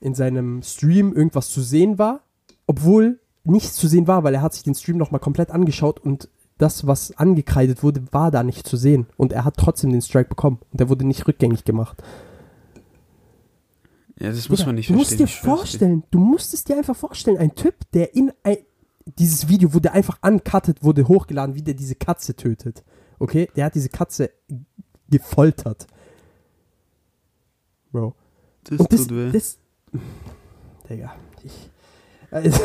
C: in seinem Stream irgendwas zu sehen war, obwohl nichts zu sehen war, weil er hat sich den Stream nochmal komplett angeschaut und das, was angekreidet wurde, war da nicht zu sehen. Und er hat trotzdem den Strike bekommen. Und der wurde nicht rückgängig gemacht.
D: Ja, das muss
C: Digga,
D: man nicht
C: du musst
D: verstehen.
C: dir
D: ich schwör's dir.
C: vorstellen, du musst es dir einfach vorstellen, ein Typ, der in ein, dieses Video wurde einfach uncutted, wurde hochgeladen, wie der diese Katze tötet. Okay, der hat diese Katze gefoltert. Bro.
D: Das
C: Und das,
D: tut weh.
C: das, Digga, ich, also,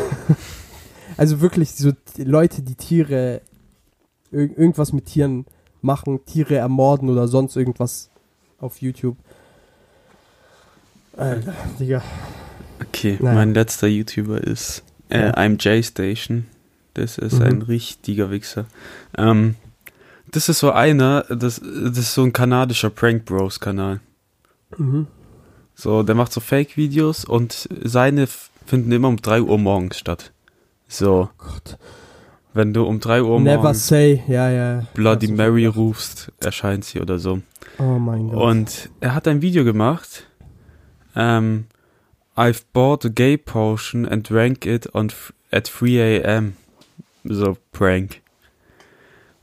C: also wirklich so Leute, die Tiere, ir irgendwas mit Tieren machen, Tiere ermorden oder sonst irgendwas auf YouTube. Alter, Digga.
D: Okay,
C: Naja.
D: mein letzter YouTuber ist äh,
C: Ja.
D: I'm J Station. Das ist
C: Mhm.
D: ein richtiger Wichser. Ähm, das ist so einer, das, das ist so ein kanadischer Prank Bros Kanal.
C: Mhm.
D: So, der macht so Fake-Videos und seine finden immer um 3 Uhr morgens statt. So,
C: Gott.
D: wenn du um 3 Uhr
C: Never
D: morgens
C: say, ja, ja.
D: Bloody Mary rufst, erscheint sie oder so.
C: Oh mein Gott.
D: Und er hat ein Video gemacht. Ähm, I've bought a gay potion and drank it on at 3 a.m. So Prank.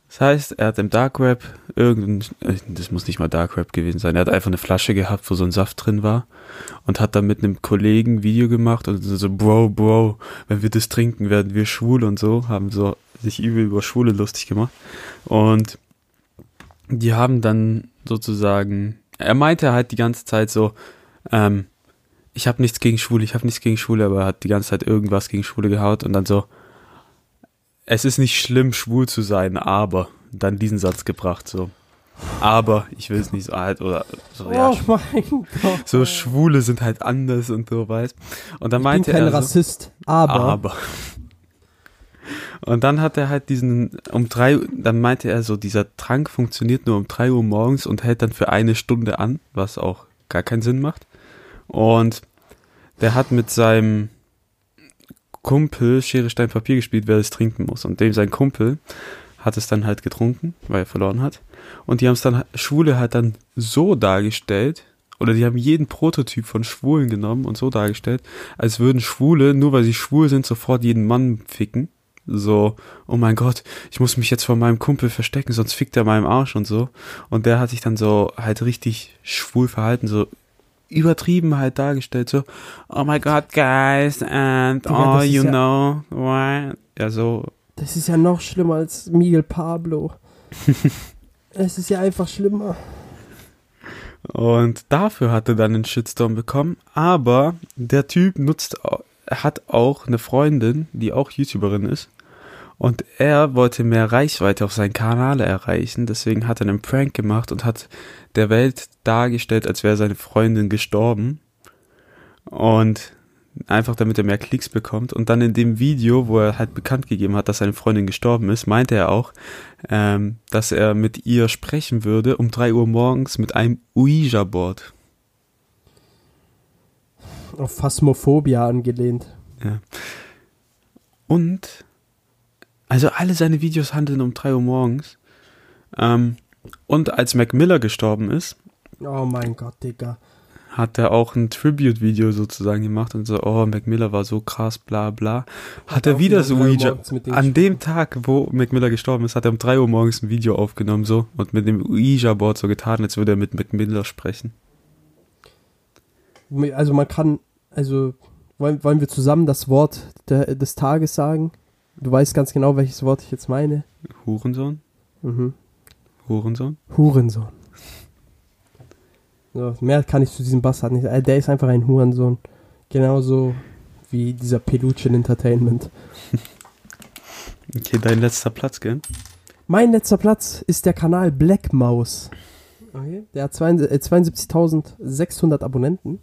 D: Das heißt, er hat im Dark Web irgendein, äh, das muss nicht mal Dark Web gewesen sein, er hat einfach eine Flasche gehabt, wo so ein Saft drin war und hat dann mit einem Kollegen ein Video gemacht und so, Bro, Bro, wenn wir das trinken, werden wir schwul und so, haben so sich übel über Schwule lustig gemacht. Und die haben dann sozusagen, er meinte halt die ganze Zeit so, ähm, ich habe nichts gegen Schwule, ich habe nichts gegen Schwule, aber er hat die ganze Zeit irgendwas gegen Schwule gehaut und dann so, es ist nicht schlimm, schwul zu sein, aber dann diesen Satz gebracht, so. Aber ich will es nicht so halt oder so, ja,
C: oh mein Gott.
D: so Schwule sind halt anders und so, weißt. Und dann
C: ich bin
D: meinte
C: kein
D: er so,
C: Rassist, aber,
D: aber. Und dann hat er halt diesen, um drei, dann meinte er so, dieser Trank funktioniert nur um drei Uhr morgens und hält dann für eine Stunde an, was auch gar keinen Sinn macht. Und der hat mit seinem Kumpel Schere, Stein, Papier gespielt, wer es trinken muss. Und dem sein Kumpel hat es dann halt getrunken, weil er verloren hat. Und die haben es dann, Schwule halt dann so dargestellt, oder die haben jeden Prototyp von Schwulen genommen und so dargestellt, als würden Schwule, nur weil sie schwul sind, sofort jeden Mann ficken. So, oh mein Gott, ich muss mich jetzt vor meinem Kumpel verstecken, sonst fickt er meinem Arsch und so. Und der hat sich dann so halt richtig schwul verhalten, so übertrieben halt dargestellt, so, oh my God, guys, and
C: Digga,
D: oh, you
C: ja-
D: know, why? Ja, so,
C: das ist ja noch schlimmer als Miguel Pablo. es ist ja einfach schlimmer.
D: Und dafür hat er dann einen Shitstorm bekommen. Aber der Typ nutzt, hat auch eine Freundin, die auch YouTuberin ist. Und er wollte mehr Reichweite auf seinen Kanal erreichen. Deswegen hat er einen Prank gemacht und hat der Welt dargestellt, als wäre seine Freundin gestorben. Und einfach damit er mehr Klicks bekommt. Und dann in dem Video, wo er halt bekannt gegeben hat, dass seine Freundin gestorben ist, meinte er auch, ähm, dass er mit ihr sprechen würde um 3 Uhr morgens mit einem Ouija-Board.
C: Auf Phasmophobia angelehnt.
D: Und, also alle seine Videos handeln um 3 Uhr morgens. Ähm, und als Mac Miller gestorben ist,
C: Oh mein Gott, Digga.
D: hat er auch ein Tribute-Video sozusagen gemacht und so, oh, Mac Miller war so krass, bla bla. Hat, er
C: auch
D: wieder so Ouija. An dem Tag, wo Mac Miller gestorben ist, hat er um 3 Uhr morgens ein Video aufgenommen so und mit dem Ouija-Board so getan, als würde er mit Mac Miller sprechen.
C: Also man kann, also wollen, wollen wir zusammen das Wort der, des Tages sagen? Du weißt ganz genau, welches Wort ich jetzt meine.
D: Hurensohn?
C: Mhm.
D: Hurensohn?
C: Hurensohn. So, mehr kann ich zu diesem Bastard nicht sagen. Der ist einfach ein Hurensohn. Genauso wie dieser Peluchin Entertainment.
D: Okay, dein letzter Platz, gell?
C: Mein letzter Platz ist der Kanal Black Mouse. Okay. Der hat 72 äh, 72.600 Abonnenten.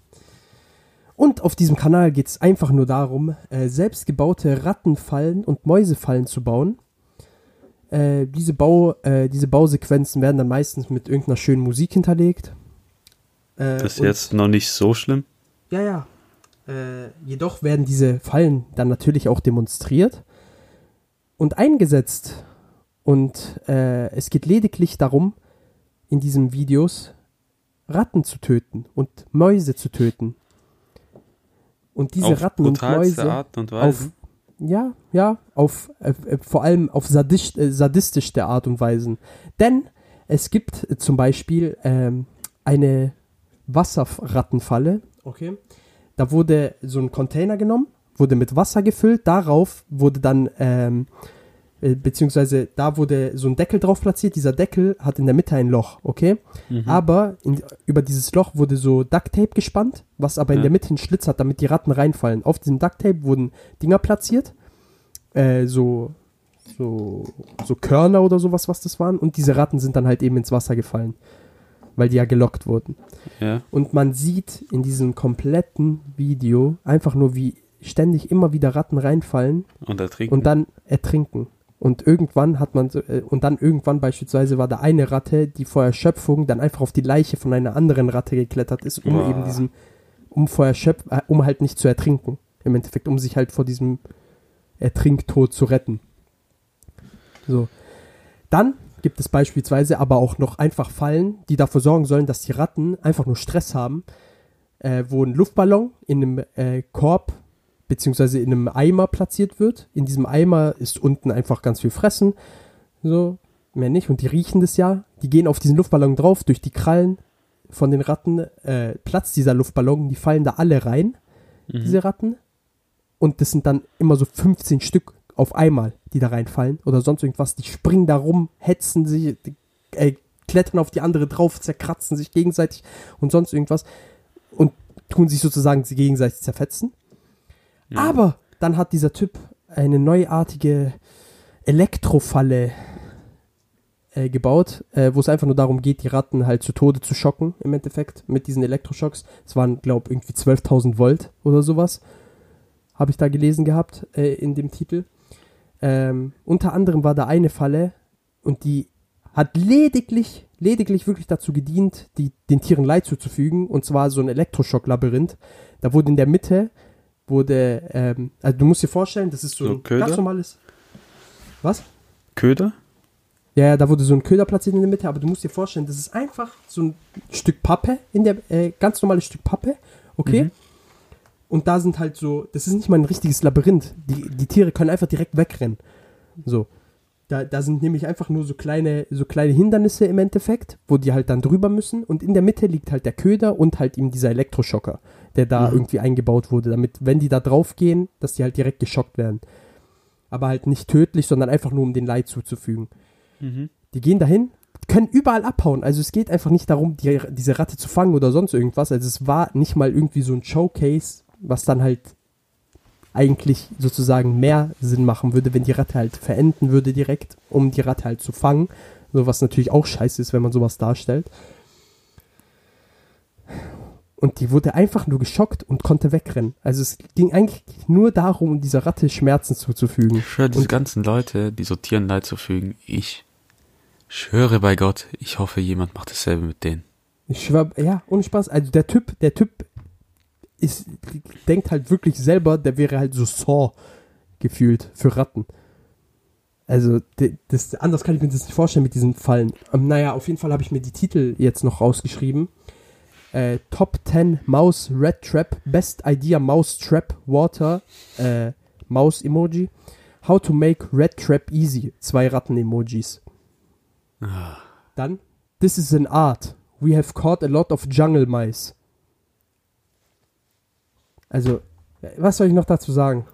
C: Und auf diesem Kanal geht es einfach nur darum, äh, selbstgebaute Rattenfallen und Mäusefallen zu bauen. Äh, diese, Bau, äh, diese Bausequenzen werden dann meistens mit irgendeiner schönen Musik hinterlegt. Äh,
D: Das ist jetzt noch nicht so schlimm.
C: ja, ja. Äh, jedoch werden diese Fallen dann natürlich auch demonstriert und eingesetzt. Und äh, es geht lediglich darum, in diesen Videos Ratten zu töten und Mäuse zu töten. Und diese
D: Auf
C: Ratten und Mäuse
D: Art und
C: auf
D: Weise.
C: ja, ja, auf äh, äh, vor allem auf sadisch, äh, sadistischste Art und Weisen. Denn es gibt äh, zum Beispiel ähm, eine Wasserrattenfalle. Okay. Da wurde so ein Container genommen, wurde mit Wasser gefüllt, darauf wurde dann, ähm, äh, beziehungsweise da wurde so ein Deckel drauf platziert. Dieser Deckel hat in der Mitte ein Loch, okay?
D: Mhm.
C: Aber in, über dieses Loch wurde so Ducktape gespannt, was aber in
D: Ja.
C: der Mitte einen Schlitz hat, damit die Ratten reinfallen. Auf diesem Ducktape wurden Dinger platziert, äh, so, so, so Körner oder sowas, was das waren. Und diese Ratten sind dann halt eben ins Wasser gefallen, weil die ja gelockt wurden.
D: Ja.
C: Und man sieht in diesem kompletten Video einfach nur, wie ständig immer wieder Ratten reinfallen
D: Und ertrinken.
C: und dann ertrinken. Und irgendwann hat man, äh, und dann irgendwann beispielsweise war da eine Ratte, die vor Erschöpfung dann einfach auf die Leiche von einer anderen Ratte geklettert ist, um
D: Boah.
C: eben diesem, um vor Erschöpf, äh, um halt nicht zu ertrinken. Im Endeffekt, um sich halt vor diesem Ertrinktod zu retten. So. Dann gibt es beispielsweise aber auch noch einfach Fallen, die dafür sorgen sollen, dass die Ratten einfach nur Stress haben, äh, wo ein Luftballon in einem äh, Korb beziehungsweise in einem Eimer platziert wird. In diesem Eimer ist unten einfach ganz viel Fressen, so, mehr nicht. Und die riechen das ja. Die gehen auf diesen Luftballon drauf, durch die Krallen von den Ratten äh, platzt dieser Luftballon, die fallen da alle rein,
D: Mhm.
C: diese Ratten. Und das sind dann immer so 15 Stück auf einmal, die da reinfallen oder sonst irgendwas. Die springen da rum, hetzen sich, äh, klettern auf die andere drauf, zerkratzen sich gegenseitig und sonst irgendwas und tun sich sozusagen sie gegenseitig zerfetzen. Aber dann hat dieser Typ eine neuartige Elektrofalle äh, gebaut, äh, wo es einfach nur darum geht, die Ratten halt zu Tode zu schocken, im Endeffekt, mit diesen Elektroschocks. Es waren, glaube ich, irgendwie 12.000 Volt oder sowas. Habe ich da gelesen gehabt äh, in dem Titel. Ähm, unter anderem war da eine Falle und die hat lediglich, lediglich wirklich dazu gedient, die, den Tieren Leid zuzufügen. Und zwar so ein Elektroschock-Labyrinth. Da wurde in der Mitte, wurde, ähm, also du musst dir vorstellen, das ist so,
D: So
C: ein
D: Köder?
C: ganz normales. Was?
D: Köder?
C: Ja, ja, da wurde so ein Köder platziert in der Mitte, aber du musst dir vorstellen, das ist einfach so ein Stück Pappe in der, äh, ganz normales Stück Pappe, okay?
D: Mhm.
C: Und da sind halt so, das ist nicht mal ein richtiges Labyrinth. Die, die Tiere können einfach direkt wegrennen. So. Da, da sind nämlich einfach nur so kleine, so kleine Hindernisse im Endeffekt, wo die halt dann drüber müssen. Und in der Mitte liegt halt der Köder und halt eben dieser Elektroschocker, der da
D: Mhm.
C: irgendwie eingebaut wurde, damit, wenn die da drauf gehen, dass die halt direkt geschockt werden. Aber halt nicht tödlich, sondern einfach nur, um den Leid zuzufügen.
D: Mhm.
C: Die gehen dahin, können überall abhauen. Also es geht einfach nicht darum, die, diese Ratte zu fangen oder sonst irgendwas. Also es war nicht mal irgendwie so ein Showcase, was dann halt eigentlich sozusagen mehr Sinn machen würde, wenn die Ratte halt verenden würde direkt, um die Ratte halt zu fangen. So was natürlich auch scheiße ist, wenn man sowas darstellt. Und die wurde einfach nur geschockt und konnte wegrennen. Also es ging eigentlich nur darum, dieser Ratte Schmerzen zuzufügen.
D: Ich schwöre, diese
C: Und-
D: ganzen Leute, die so Tieren Leid zufügen, ich schwöre bei Gott, ich hoffe, jemand macht dasselbe mit denen.
C: Ich schwör, ja, ohne Spaß. Also der Typ, der Typ ist, denkt halt wirklich selber, der wäre halt so Saw gefühlt für Ratten. Also, das, anders kann ich mir das nicht vorstellen mit diesen Fallen. Ähm, naja, auf jeden Fall habe ich mir die Titel jetzt noch rausgeschrieben. Äh, Top 10 Mouse Red Trap, Best Idea Mouse Trap Water, äh, Mouse Emoji. How to make Red Trap easy, zwei Ratten-Emojis. Dann, This is an art. We have caught a lot of jungle mice. Also, was soll ich noch dazu sagen?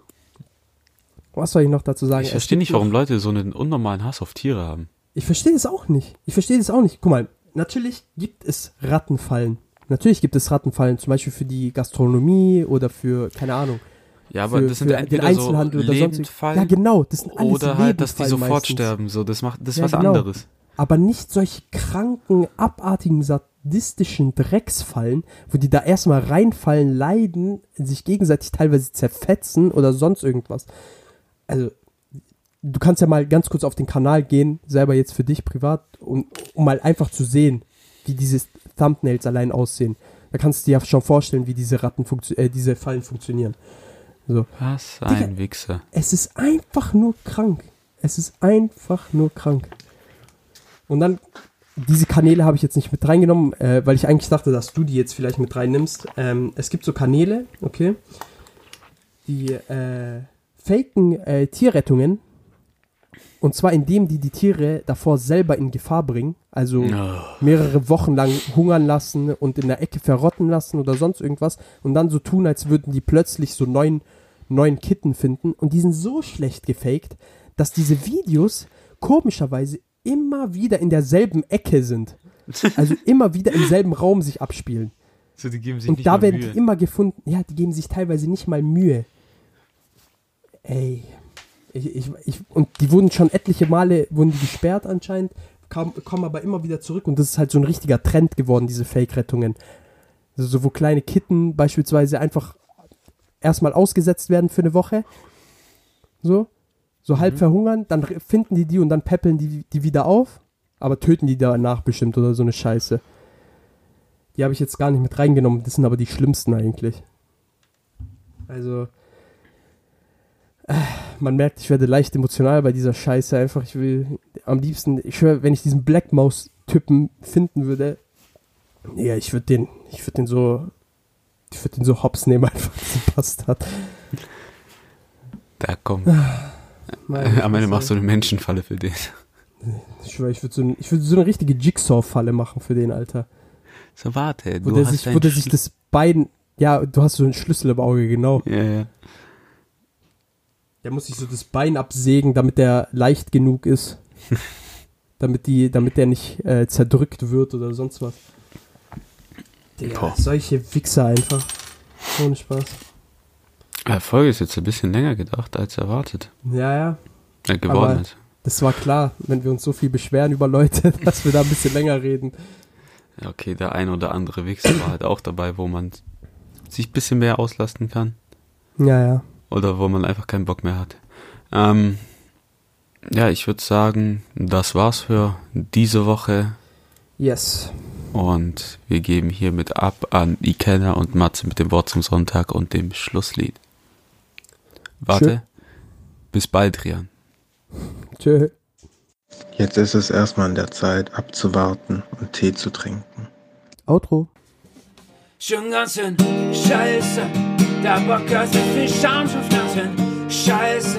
C: Was soll ich noch dazu sagen?
D: Ich verstehe nicht, warum Leute so einen unnormalen Hass auf Tiere haben.
C: ich verstehe das auch nicht. Ich verstehe das auch nicht. Guck mal, natürlich gibt es Rattenfallen. Natürlich gibt es Rattenfallen, zum Beispiel für die Gastronomie oder für, keine Ahnung,
D: Ja, aber
C: für,
D: das sind entweder so
C: Einzelhandel oder sonst.
D: Lebendfallen
C: Ja, genau, das sind alles
D: oder halt, dass die sofort
C: meistens.
D: sterben. So, das macht, das ist
C: Ja,
D: was
C: genau.
D: anderes.
C: Aber nicht solche kranken, abartigen, sadistischen Drecksfallen, wo die da erstmal reinfallen, leiden, sich gegenseitig teilweise zerfetzen oder sonst irgendwas. Also, du kannst ja mal ganz kurz auf den Kanal gehen, selber jetzt für dich privat, um, um mal einfach zu sehen, wie diese Thumbnails allein aussehen. Da kannst du dir ja schon vorstellen, wie diese Ratten äh, diese Fallen funktionieren. So.
D: Was
C: Digga.
D: ein Wichser.
C: Es ist einfach nur krank. Es ist einfach nur krank. Und dann, diese Kanäle habe ich jetzt nicht mit reingenommen, äh, weil ich eigentlich dachte, dass du die jetzt vielleicht mit reinnimmst. Ähm, es gibt so Kanäle, okay, die äh, faken äh, Tierrettungen. Und zwar indem die die Tiere davor selber in Gefahr bringen. Also
D: Oh.
C: mehrere Wochen lang hungern lassen und in der Ecke verrotten lassen oder sonst irgendwas und dann so tun, als würden die plötzlich so neuen, neuen Kitten finden und die sind so schlecht gefaked, dass diese Videos komischerweise immer wieder in derselben Ecke sind. Also immer wieder im selben Raum sich abspielen.
D: So, die geben sich
C: Und
D: nicht
C: da werden
D: Mühe.
C: die immer gefunden. Ja, die geben sich teilweise nicht mal Mühe. Ey. Ich, ich, ich, und die wurden schon etliche Male, wurden die gesperrt anscheinend, kam, kommen aber immer wieder zurück und das ist halt so ein richtiger Trend geworden, diese Fake-Rettungen. Also so, wo kleine Kitten beispielsweise einfach erstmal ausgesetzt werden für eine Woche. So. So halb verhungern, dann finden die die und dann peppeln die die wieder auf, aber töten die danach bestimmt oder so eine Scheiße. Die habe ich jetzt gar nicht mit reingenommen. Das sind aber die schlimmsten eigentlich. Also, äh, man merkt, ich werde leicht emotional bei dieser Scheiße. Einfach, ich will am liebsten, ich schwöre, wenn ich diesen Black Mouse-Typen finden würde, ja, ich würde den, ich würde den so, ich würde den so hops nehmen, einfach diesen Bastard.
D: Da komm.
C: Meine
D: Am Ende machst du eine Menschenfalle für den.
C: Ich schwöre, ich würde so, ein- ich würd so eine richtige Jigsaw-Falle machen für den, Alter.
D: So, warte.
C: Wo
D: Du
C: der,
D: hast
C: sich, wo der sich das Bein, ja, du hast so einen Schlüssel im Auge, genau.
D: Ja, ja.
C: Der muss sich so das Bein absägen, damit der leicht genug ist. damit die, damit der nicht äh, zerdrückt wird oder sonst was. Digga, solche Wichser einfach. Ohne Spaß.
D: Die Folge ist jetzt ein bisschen länger gedacht als erwartet.
C: Ja, ja.
D: Äh, geworden
C: Aber-
D: ist.
C: Das war klar, wenn wir uns so viel beschweren über Leute, dass wir da ein bisschen länger reden.
D: Ja, okay, der ein oder andere Wichser war halt auch dabei, wo man sich ein bisschen mehr auslasten kann.
C: Ja, ja.
D: Oder wo man einfach keinen Bock mehr hat. Ähm, ja, ich würde sagen, das war's für diese Woche.
C: Yes.
D: Und wir geben hiermit ab an Ikenna und Matze mit dem Wort zum Sonntag und dem Schlusslied. Warte.
C: Tschö.
D: Bis bald, Rian.
C: Tschö.
B: Jetzt ist es erstmal an der Zeit, abzuwarten und Tee zu trinken.
C: Outro.
A: Schon ganz schön scheiße. Der Bock hat so viel Scham, schon ganz schön scheiße.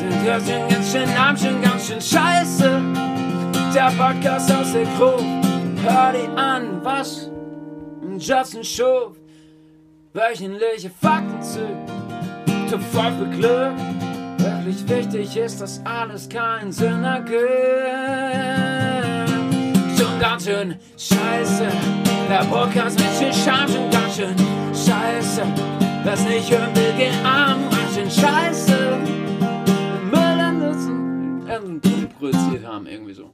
A: Den hört schon ganz schön arm, schon ganz schön scheiße. Der Podcast aus der Crew, hör die an, was? Justin Schuf, wöchentliche Fakten zu, zu voll beglückt. Wirklich wichtig ist, dass alles keinen Sinn ergibt schon ganz schön scheiße. Der Podcast mit viel Scham schon ganz schön scheiße. Lass nicht hören will, geh arm, ganz schön scheiße. Müll an Nutzen, produziert haben, irgendwie so.